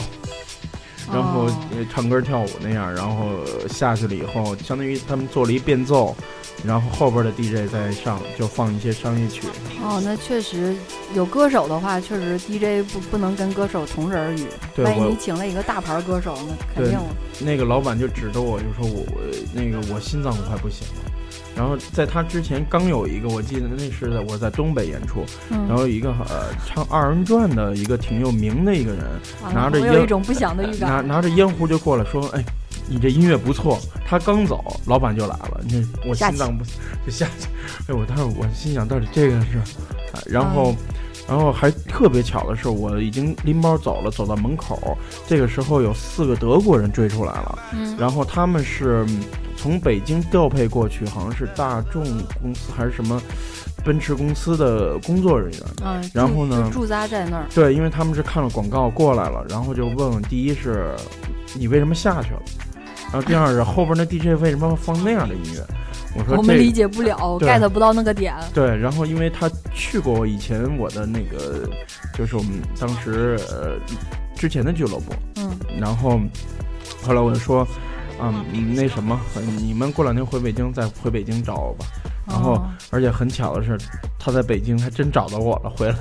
然后唱歌跳舞那样，然后下去了以后，相当于他们做了一变奏。然后后边的 DJ 在上就放一些商业曲。哦，那确实有歌手的话，确实 DJ 不不能跟歌手同日而语。对，万一你请了一个大牌歌手，那肯定。那个老板就指着我就说我那个我心脏快不行了。然后在他之前刚有一个，我记得那是我在东北演出，然后一个呃唱二人转的一个挺有名的一个人，拿着烟，有一种不祥的预感，拿拿着烟壶就过来说，哎。你这音乐不错，他刚走，老板就来了。那我心脏不就下去？哎，我当时我心想，到底这个是？然后，然后还特别巧的是，我已经拎包走了，走到门口，这个时候有四个德国人追出来了。嗯。然后他们是从北京调配过去，好像是大众公司还是什么奔驰公司的工作人员。嗯。然后呢？驻扎在那儿。对，因为他们是看了广告过来了，然后就问问：第一是，你为什么下去了？然后第二是后边那 DJ 为什么放那样的音乐？我说我们理解不了，get 不到那个点。对，然后因为他去过以前我的那个，就是我们当时呃之前的俱乐部，嗯，然后后来我就说，嗯，那什么，你们过两天回北京再回北京找我吧。然后而且很巧的是，他在北京还真找到我了，回来，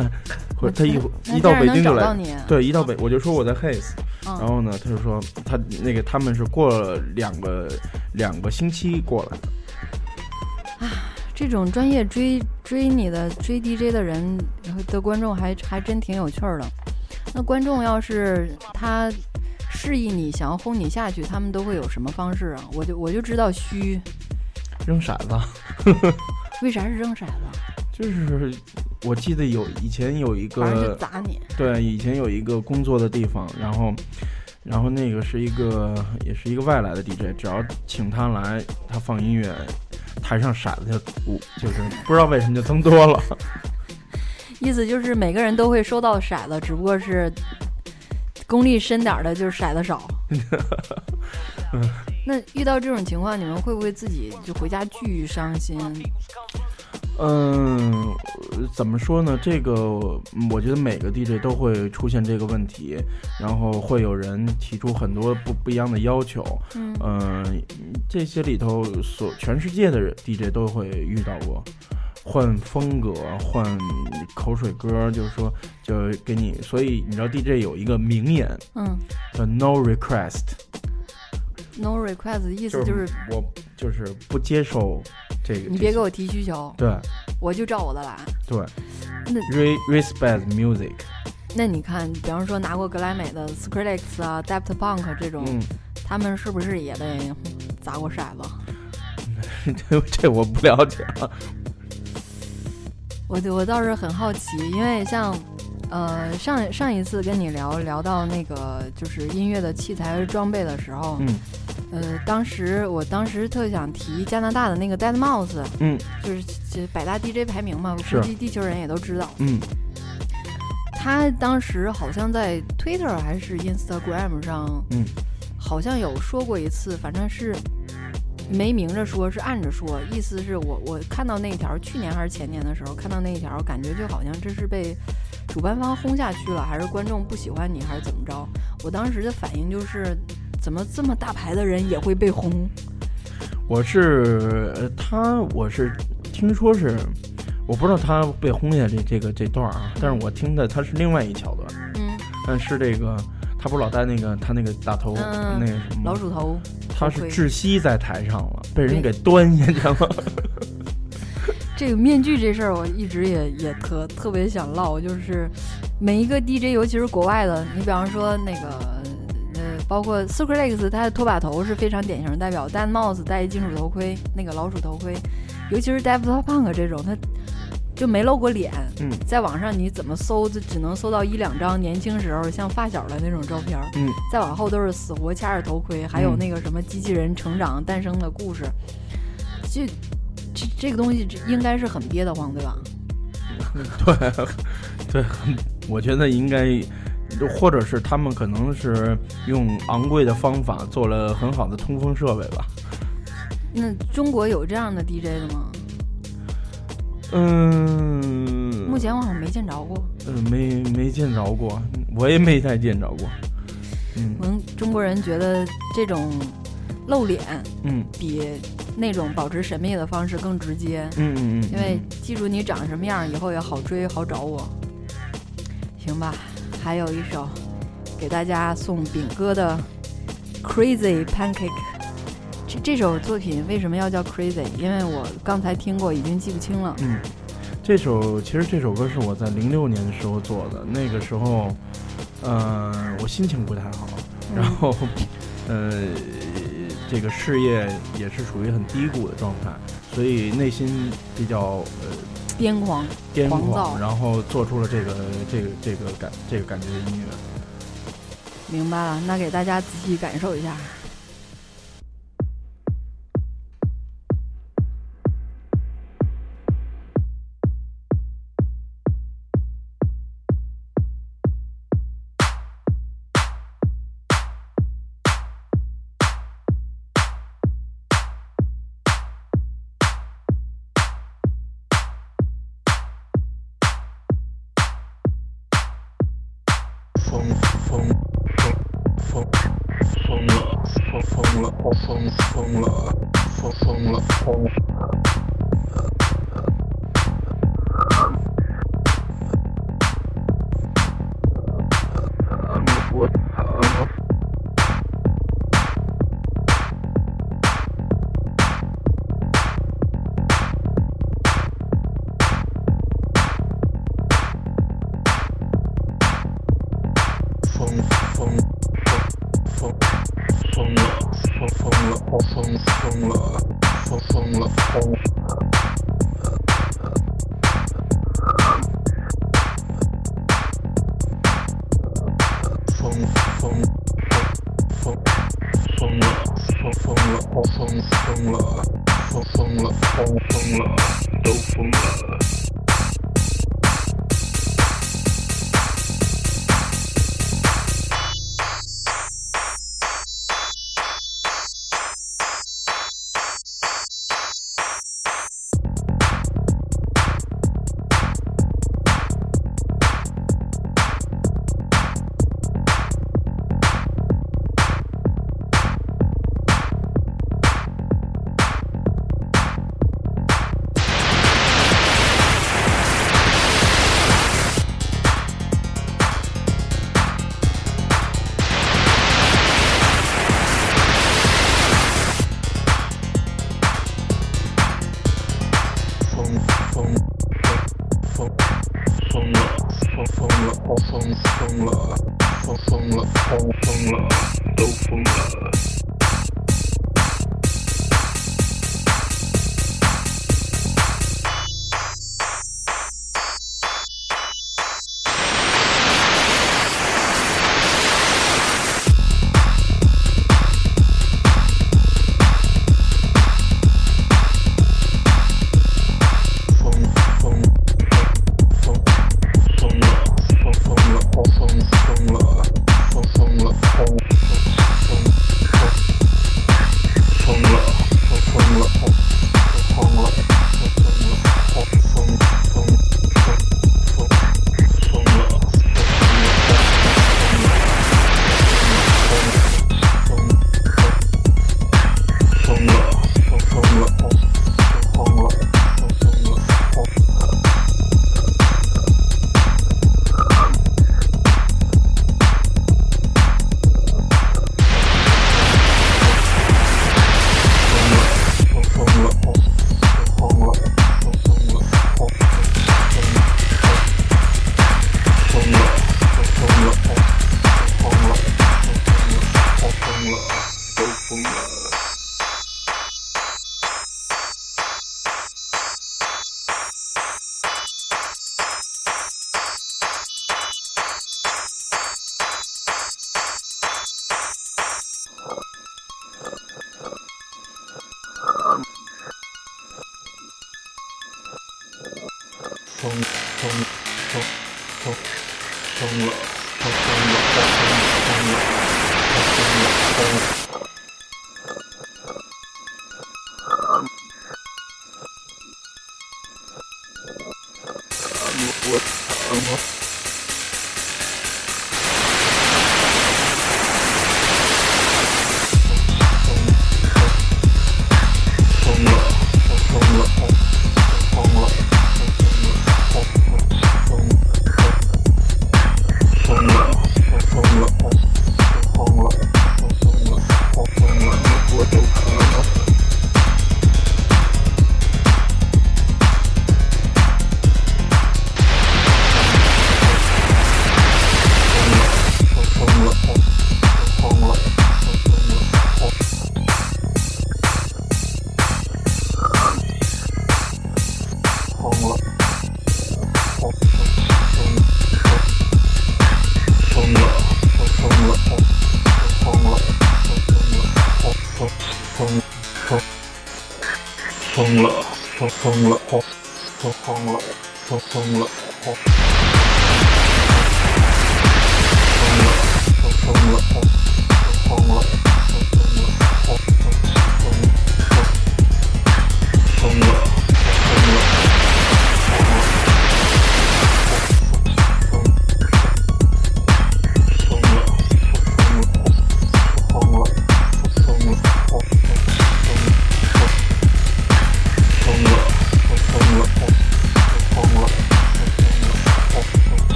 回他一一到北京就来，对，一到北我就说我在 Haze。然后呢，他就说他那个他们是过了两个两个星期过来的。啊，这种专业追追你的追 DJ 的人的观众还还真挺有趣的。那观众要是他示意你想要轰你下去，他们都会有什么方式啊？我就我就知道虚扔骰子。为啥是扔骰子？就是我记得有以前有一个砸你，对，以前有一个工作的地方，然后，然后那个是一个也是一个外来的 DJ，只要请他来，他放音乐，台上骰子就就是不知道为什么就增多了。意思就是每个人都会收到骰子，只不过是功力深点的，就是骰子少。那遇到这种情况，你们会不会自己就回家巨伤心？嗯，怎么说呢？这个我觉得每个 DJ 都会出现这个问题，然后会有人提出很多不不一样的要求。嗯，这些里头所全世界的 DJ 都会遇到过，换风格、换口水歌，就是说，就给你。所以你知道 DJ 有一个名言，嗯，叫 No Request。No request 意思就是我就是不接受这个。你别给我提需求。对。我就照我的来。对。那 respect music。那你看，比方说拿过格莱美的 Skrillex 啊，deft Punk 这种，他们是不是也被砸过骰子？这这我不了解。我我倒是很好奇，因为像。呃，上上一次跟你聊聊到那个就是音乐的器材装备的时候，嗯，呃，当时我当时特想提加拿大的那个 Dead Mouse，嗯，就是百大 DJ 排名嘛，估计地球人也都知道，嗯，他当时好像在 Twitter 还是 Instagram 上，嗯，好像有说过一次，反正是没明着说，是暗着说，意思是我我看到那条，去年还是前年的时候看到那一条，感觉就好像这是被。主办方轰下去了，还是观众不喜欢你，还是怎么着？我当时的反应就是，怎么这么大牌的人也会被轰？我是他，我是听说是，我不知道他被轰下这这个这段啊，但是我听的他是另外一桥段。嗯，但是这个他不是老戴那个他那个大头那个什么老鼠头，他是窒息在台上了，被人给端下去了。这个面具这事儿，我一直也也特特别想唠，就是每一个 DJ，尤其是国外的，你比方说那个呃，包括 Skrillex，他的拖把头是非常典型的代表，戴帽子戴一金属头盔，那个老鼠头盔，尤其是 Daft Punk 这种，他就没露过脸，嗯，在网上你怎么搜，就只能搜到一两张年轻时候像发小的那种照片。嗯，再往后都是死活掐着头盔，还有那个什么机器人成长诞生的故事。就这这个东西应该是很憋得慌，对吧？对，对，我觉得应该。或者是他们可能是用昂贵的方法做了很好的通风设备吧。那中国有这样的 DJ 的吗？嗯，目前我好像没见着过。嗯，没没见着过，我也没太见着过。嗯，我们中国人觉得这种露脸，嗯，比那种保持神秘的方式更直接。嗯嗯嗯，因为记住你长什么样，以后也好追好找我。行吧。还有一首给大家送饼哥的《Crazy Pancake》，这这首作品为什么要叫 Crazy？因为我刚才听过，已经记不清了。嗯，这首其实这首歌是我在零六年的时候做的，那个时候，呃，我心情不太好，然后，呃，这个事业也是处于很低谷的状态，所以内心比较呃。癫狂，癫狂，然后做出了这个这个这个感这个感觉的音乐。明白了，那给大家仔细感受一下。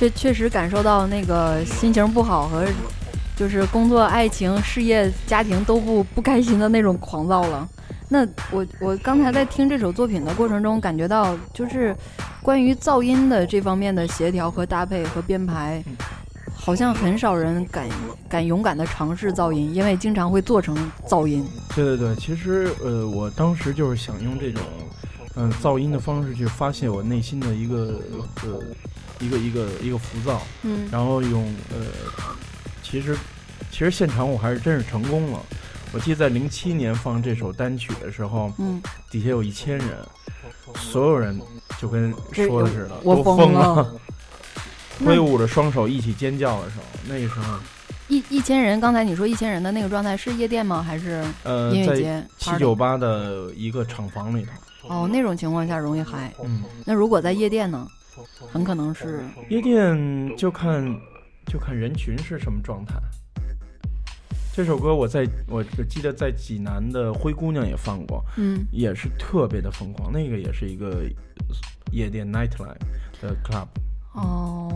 确确实感受到那个心情不好和，就是工作、爱情、事业、家庭都不不开心的那种狂躁了。那我我刚才在听这首作品的过程中，感觉到就是关于噪音的这方面的协调和搭配和编排，好像很少人敢敢勇敢的尝试噪音，因为经常会做成噪音。对对对，其实呃，我当时就是想用这种嗯噪音的方式去发泄我内心的一个呃。一个一个一个浮躁，嗯，然后用呃，其实其实现场我还是真是成功了。我记得在零七年放这首单曲的时候，嗯，底下有一千人，所有人就跟说的似的，我疯了，挥舞着双手一起尖叫的时候，那个时候一一千人，刚才你说一千人的那个状态是夜店吗？还是呃，音乐节？七九八的一个厂房里头。哦，那种情况下容易嗨。嗯，那如果在夜店呢？很可能是夜店，就看就看人群是什么状态。这首歌我在我记得在济南的灰姑娘也放过，嗯，也是特别的疯狂。那个也是一个夜店 nightlife 的 club。哦，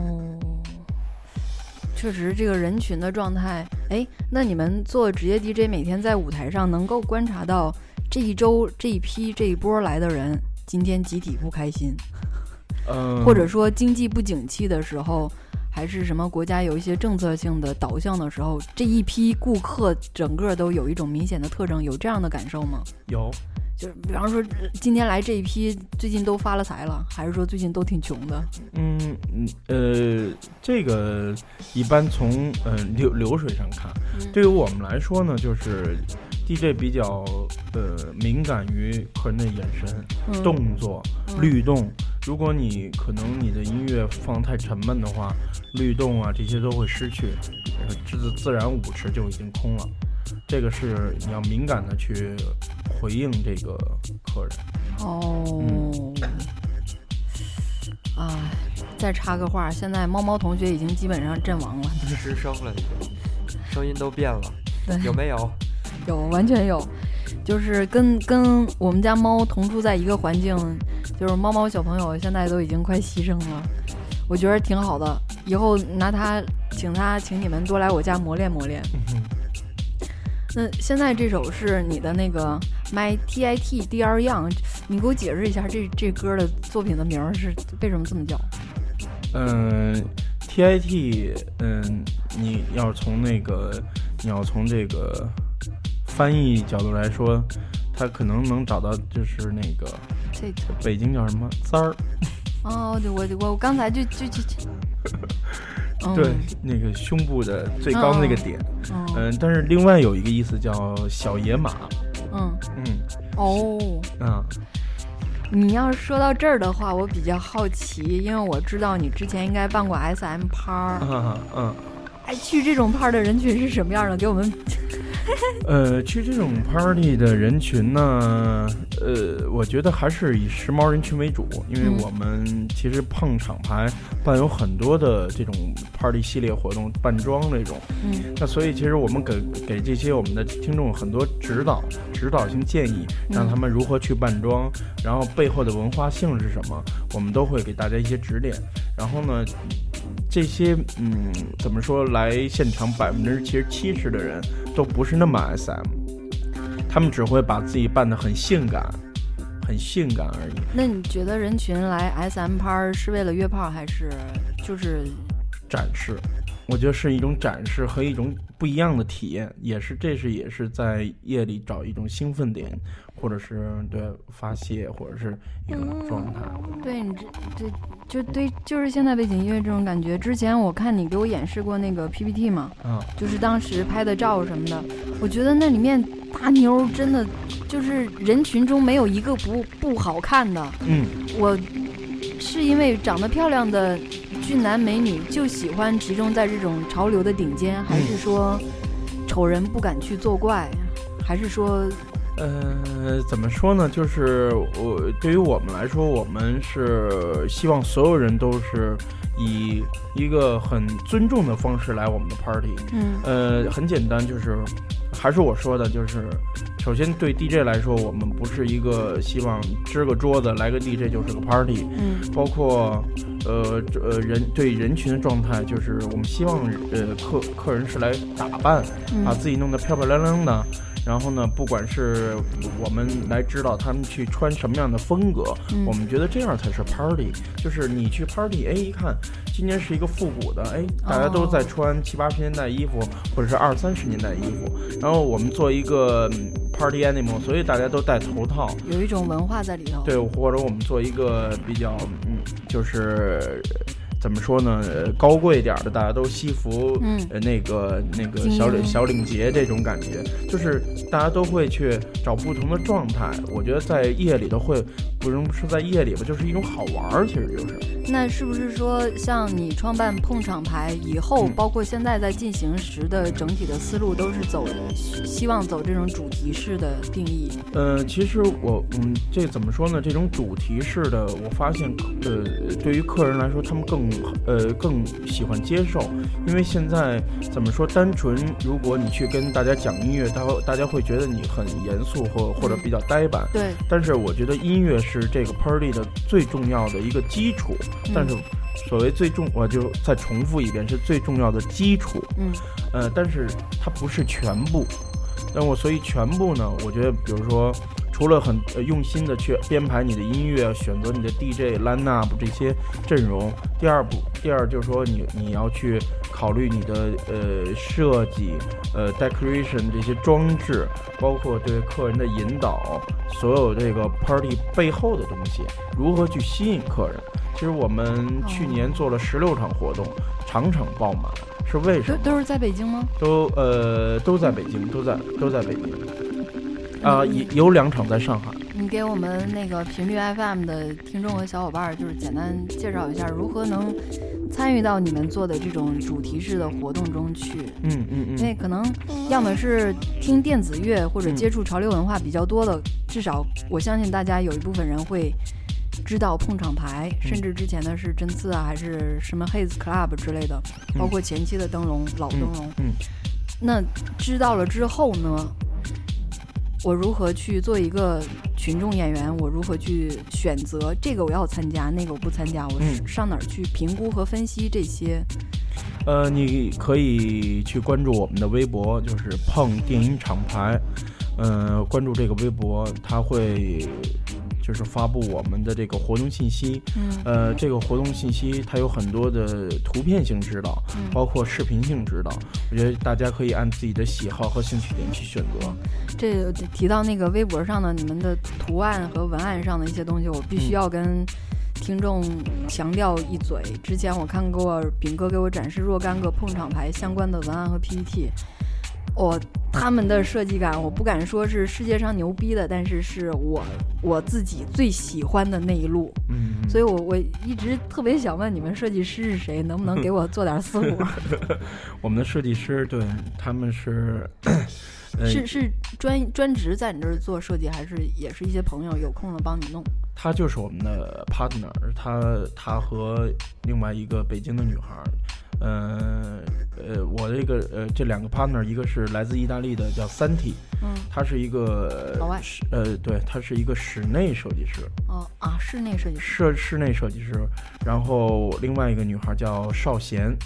确实这个人群的状态。哎，那你们做职业 DJ，每天在舞台上能够观察到这一周这一批这一波来的人，今天集体不开心。嗯，或者说经济不景气的时候，还是什么国家有一些政策性的导向的时候，这一批顾客整个都有一种明显的特征，有这样的感受吗？有，就是比方说今天来这一批，最近都发了财了，还是说最近都挺穷的？嗯嗯呃，这个一般从呃流流水上看，对于我们来说呢，就是 DJ 比较呃敏感于客人的眼神、动作、律动。如果你可能你的音乐放太沉闷的话，律动啊这些都会失去，自自然舞池就已经空了。这个是你要敏感的去回应这个客人。哦，啊，再插个话，现在猫猫同学已经基本上阵亡了，失声了，已经声音都变了，对，有没有？有，完全有。就是跟跟我们家猫同住在一个环境，就是猫猫小朋友现在都已经快牺牲了，我觉得挺好的。以后拿它，请它，请你们多来我家磨练磨练。那现在这首是你的那个 My T I T D R Young，你给我解释一下这这歌的作品的名是为什么这么叫？嗯，T I T，嗯，你要从那个，你要从这个。翻译角度来说，他可能能找到，就是那个，这北京叫什么三儿？哦，对，我我我刚才就就就 对，那个胸部的最高那个点。嗯，但是另外有一个意思叫小野马。嗯嗯，哦，嗯。你要是说到这儿的话，我比较好奇，因为我知道你之前应该办过 SM 趴儿。嗯嗯。哎，去这种趴的人群是什么样的？给我们。呃，去这种 party 的人群呢，呃，我觉得还是以时髦人群为主，因为我们其实碰厂牌办有很多的这种 party 系列活动，扮装那种。嗯。那所以其实我们给给这些我们的听众很多指导、指导性建议，让他们如何去扮装，然后背后的文化性是什么，我们都会给大家一些指点。然后呢？这些嗯，怎么说？来现场百分之其实七十的人都不是那么 SM，他们只会把自己扮得很性感，很性感而已。那你觉得人群来 SM 趴是为了约炮，还是就是展示？我觉得是一种展示和一种不一样的体验，也是这是也是在夜里找一种兴奋点，或者是对发泄，或者是一种状态。对你这这就对，就是现在背景音乐这种感觉。之前我看你给我演示过那个 PPT 嘛，嗯，就是当时拍的照什么的，我觉得那里面大妞真的就是人群中没有一个不不好看的。嗯，我是因为长得漂亮的。俊男美女就喜欢集中在这种潮流的顶尖，还是说丑人不敢去作怪，还是说，呃，怎么说呢？就是我对于我们来说，我们是希望所有人都是以一个很尊重的方式来我们的 party。嗯，呃，很简单，就是还是我说的，就是首先对 DJ 来说，我们不是一个希望支个桌子来个 DJ 就是个 party。嗯，包括。呃，呃，人对人群的状态就是我们希望，呃，客客人是来打扮，把自己弄得漂漂亮亮的。然后呢，不管是我们来知道他们去穿什么样的风格，我们觉得这样才是 party。就是你去 party，哎，一看今年是一个复古的，哎，大家都在穿七八十年代衣服，或者是二三十年代衣服。然后我们做一个 party animal，所以大家都戴头套，有一种文化在里头。对，或者我们做一个比较，嗯，就是。怎么说呢？高贵一点的，大家都西服，嗯，呃，那个那个小领小领结这种感觉，就是大家都会去找不同的状态。我觉得在夜里头会，不能是在夜里吧，就是一种好玩儿，其实就是。那是不是说，像你创办碰厂牌以后，包括现在在进行时的整体的思路，都是走希望走这种主题式的定义？呃，其实我，嗯，这怎么说呢？这种主题式的，我发现，呃，对于客人来说，他们更，呃，更喜欢接受，因为现在怎么说？单纯如果你去跟大家讲音乐，大大家会觉得你很严肃或或者比较呆板。对。但是我觉得音乐是这个 party 的最重要的一个基础。但是，所谓最重，我就再重复一遍，是最重要的基础。嗯，呃，但是它不是全部。那我所以全部呢？我觉得，比如说，除了很用心的去编排你的音乐，选择你的 DJ line up 这些阵容。第二步，第二就是说，你你要去考虑你的呃设计，呃 decoration 这些装置，包括对客人的引导，所有这个 party 背后的东西，如何去吸引客人。其实我们去年做了十六场活动，场场爆满，是为什么？都是在北京吗？都呃都在北京，都在都在北京。啊，有有两场在上海。你给我们那个频率 FM 的听众和小伙伴，就是简单介绍一下，如何能参与到你们做的这种主题式的活动中去？嗯嗯嗯。因为可能要么是听电子乐或者接触潮流文化比较多的，至少我相信大家有一部分人会。知道碰场牌，甚至之前的是针刺啊，还是什么 Haze Club 之类的，包括前期的灯笼、老灯笼。嗯，那知道了之后呢，我如何去做一个群众演员？我如何去选择这个我要参加，那个我不参加？我上哪儿去评估和分析这些？呃，你可以去关注我们的微博，就是碰电影厂牌。嗯，关注这个微博，它会。就是发布我们的这个活动信息，嗯，呃，这个活动信息它有很多的图片性指导，包括视频性指导，我觉得大家可以按自己的喜好和兴趣点去选择。这提到那个微博上的你们的图案和文案上的一些东西，我必须要跟。听众强调一嘴，之前我看过饼哥给我展示若干个碰场牌相关的文案和 PPT，我他们的设计感，我不敢说是世界上牛逼的，但是是我我自己最喜欢的那一路。嗯，所以我我一直特别想问你们设计师是谁，能不能给我做点私活？我们的设计师对他们是。是是专专职在你这儿做设计，还是也是一些朋友有空了帮你弄？他就是我们的 partner，他他和另外一个北京的女孩，嗯呃，我这个呃这两个 partner，一个是来自意大利的叫三体，嗯，他是一个老外，呃对，他是一个室内设计师。哦啊，室内设计师。室室内设计师，然后另外一个女孩叫少贤。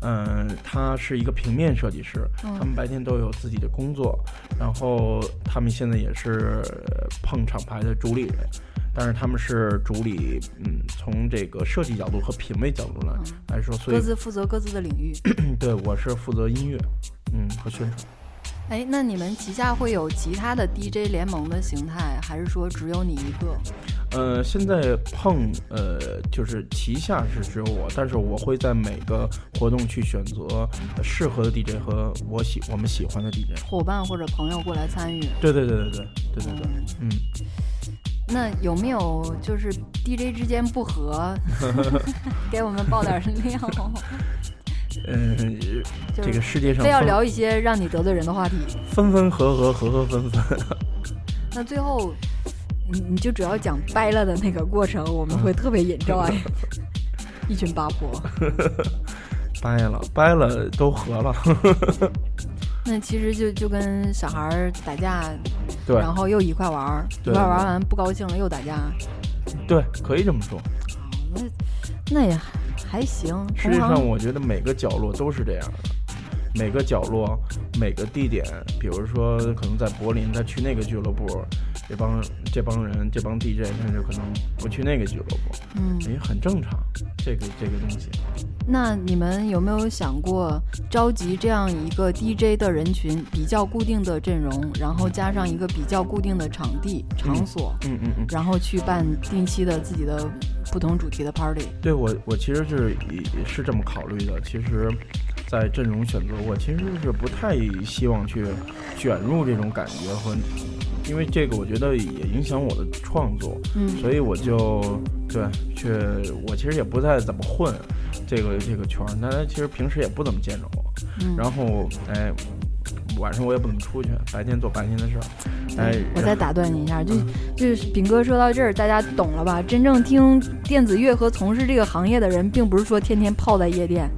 嗯，她是一个平面设计师，他们白天都有自己的工作，然后他们现在也是碰厂牌的主理人，但是他们是主理，嗯，从这个设计角度和品味角度来来说，所以各自负责各自的领域。对，我是负责音乐，嗯，和宣传。哎，那你们旗下会有其他的 DJ 联盟的形态，还是说只有你一个？呃，现在碰呃，就是旗下是只有我，但是我会在每个活动去选择适合的 DJ 和我喜我们喜欢的 DJ 伙伴或者朋友过来参与。对对对对对对对对，嗯。那有没有就是 DJ 之间不和，给我们爆点料？嗯，这个世界上非要聊一些让你得罪人的话题，分分合合，合合分分。那最后，你你就主要讲掰了的那个过程，我们会特别 enjoy，一群八婆。掰了，掰了，都合了。那其实就就跟小孩打架，对，然后又一块玩儿，一块玩完不高兴了又打架，对，可以这么说。那那也。还行，实际上我觉得每个角落都是这样的，每个角落、每个地点，比如说可能在柏林，他去那个俱乐部，这帮这帮人、这帮 DJ，他就可能不去那个俱乐部，嗯，也很正常，这个这个东西。那你们有没有想过召集这样一个 DJ 的人群，比较固定的阵容，然后加上一个比较固定的场地场所，嗯嗯嗯，然后去办定期的自己的不同主题的 party？对我，我其实是是这么考虑的。其实，在阵容选择，我其实是不太希望去卷入这种感觉和。因为这个，我觉得也影响我的创作，嗯，所以我就对，去我其实也不太怎么混这个这个圈儿，那其实平时也不怎么见着我，嗯，然后哎，晚上我也不怎么出去，白天做白天的事儿，哎，我再打断你一下，就就是炳哥说到这儿，大家懂了吧？真正听电子乐和从事这个行业的人，并不是说天天泡在夜店，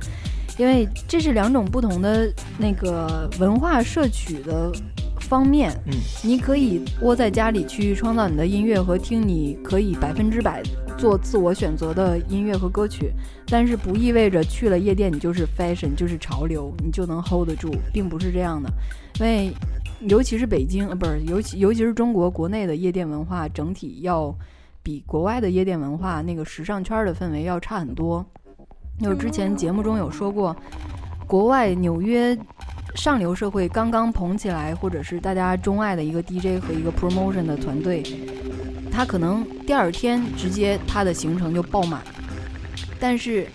因为这是两种不同的那个文化摄取的。方面，嗯，你可以窝在家里去创造你的音乐和听，你可以百分之百做自我选择的音乐和歌曲，但是不意味着去了夜店你就是 fashion，就是潮流，你就能 hold 得住，并不是这样的。因为尤其是北京，呃，不是，尤其尤其是中国国内的夜店文化整体要比国外的夜店文化那个时尚圈的氛围要差很多。就之前节目中有说过，国外纽约。上流社会刚刚捧起来，或者是大家钟爱的一个 DJ 和一个 promotion 的团队，他可能第二天直接他的行程就爆满。但是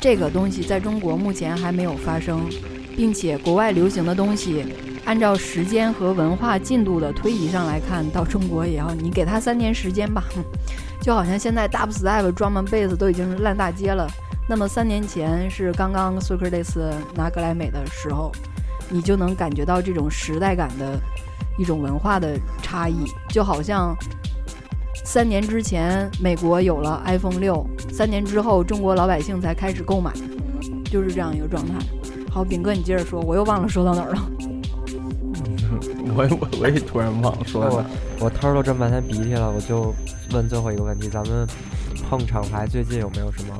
这个东西在中国目前还没有发生，并且国外流行的东西，按照时间和文化进度的推移上来看，到中国也要你给他三年时间吧。就好像现在 Dubstep、Drum and Bass 都已经烂大街了，那么三年前是刚刚 Socrates 拿格莱美的时候。你就能感觉到这种时代感的一种文化的差异，就好像三年之前美国有了 iPhone 六，三年之后中国老百姓才开始购买，就是这样一个状态。好，炳哥，你接着说，我又忘了说到哪儿了。我我我也突然忘了说我我偷了这么半天鼻涕了，我就问最后一个问题：咱们碰厂牌最近有没有什么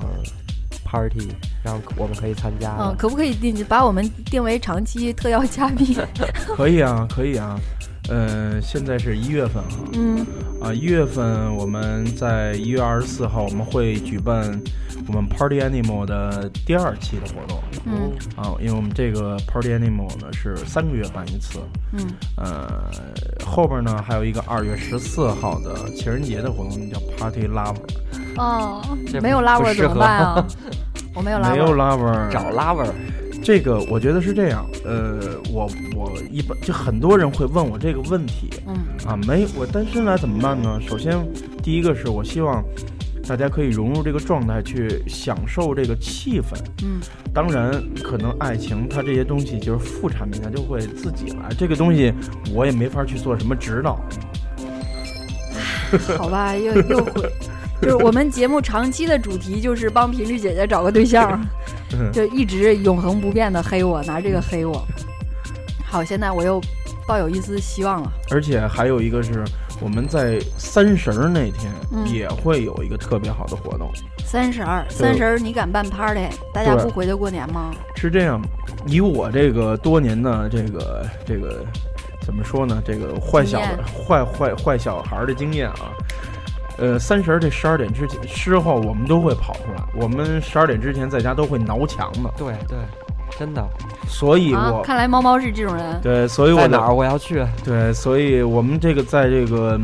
？party 然后我们可以参加，嗯，可不可以定把我们定为长期特邀嘉宾？可以啊，可以啊，嗯，现在是一月份哈，嗯，啊，一月份我们在一月二十四号我们会举办我们 Party Animal 的第二期的活动，嗯，啊，因为我们这个 Party Animal 呢是三个月办一次，嗯，呃，后边呢还有一个二月十四号的情人节的活动，叫 Party Lover。哦，没有拉味怎么办啊？我没有拉没有拉味儿，找拉味儿。这个我觉得是这样，呃，我我一般就很多人会问我这个问题，嗯啊，没我单身来怎么办呢？首先，第一个是我希望大家可以融入这个状态，去享受这个气氛。嗯，当然，可能爱情它这些东西就是副产品，它就会自己来。这个东西我也没法去做什么指导。好吧，又又回，就是我们节目长期的主题就是帮频率姐姐找个对象，就一直永恒不变的黑我，拿这个黑我。好，现在我又抱有一丝希望了。而且还有一个是，我们在三十儿那天也会有一个特别好的活动。三十儿，三十儿，你敢办 party？大家不回去过年吗？是这样，以我这个多年的这个这个。怎么说呢？这个坏小的坏坏坏小孩的经验啊，呃，三十这十二点之前之后，我们都会跑出来。我们十二点之前在家都会挠墙的。对对，真的。所以我看来猫猫是这种人。对，所以我哪儿我要去。对，所以我们这个在这个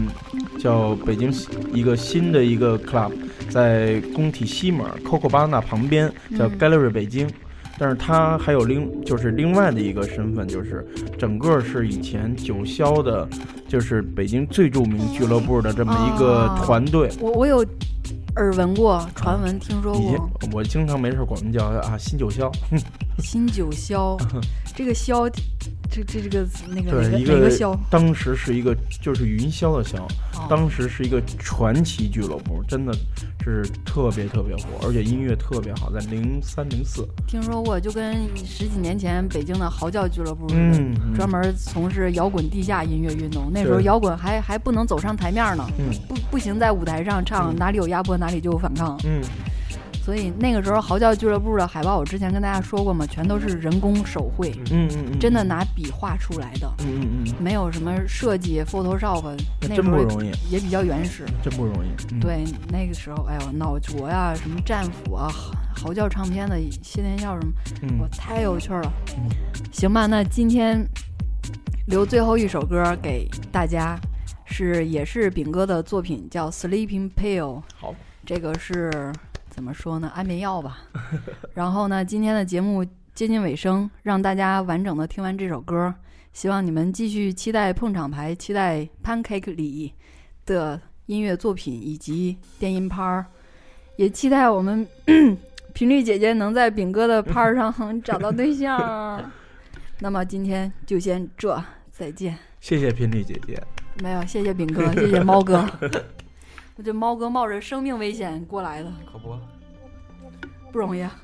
叫北京一个新的一个 club，在工体西门 Coco 巴纳旁边，叫 Gallery 北京。但是他还有另就是另外的一个身份，就是整个是以前九霄的，就是北京最著名俱乐部的这么一个团队。我我有耳闻过，传闻听说过。我经常没事管他们叫啊新九霄。新九霄，这个霄。这这这个那个对一个霄，当时是一个就是云霄的霄，当时是一个传奇俱乐部，真的是特别特别火，而且音乐特别好，在零三零四听说过，就跟十几年前北京的嚎叫俱乐部似的，专门从事摇滚地下音乐运动。那时候摇滚还还不能走上台面呢，不不行，在舞台上唱哪里有压迫哪里就有反抗。嗯。所以那个时候，嚎叫俱乐部的海报，我之前跟大家说过嘛，全都是人工手绘，嗯嗯嗯，真的拿笔画出来的，嗯嗯嗯，没有什么设计，Photoshop，那真不容易，也比较原始，真不容易。对，那个时候，哎呦，脑浊呀，什么战斧啊，嚎叫唱片的谢天笑什么，我太有趣了。行吧，那今天留最后一首歌给大家，是也是饼哥的作品，叫《Sleeping Pill》。好，这个是。怎么说呢？安眠药吧。然后呢，今天的节目接近尾声，让大家完整的听完这首歌。希望你们继续期待碰场牌，期待 Pancake 里的音乐作品以及电音拍儿，也期待我们 频率姐姐能在饼哥的拍儿上找到对象。那么今天就先这，再见。谢谢频率姐姐。没有，谢谢饼哥，谢谢猫哥。我这猫哥冒着生命危险过来的，可不，不容易。Thank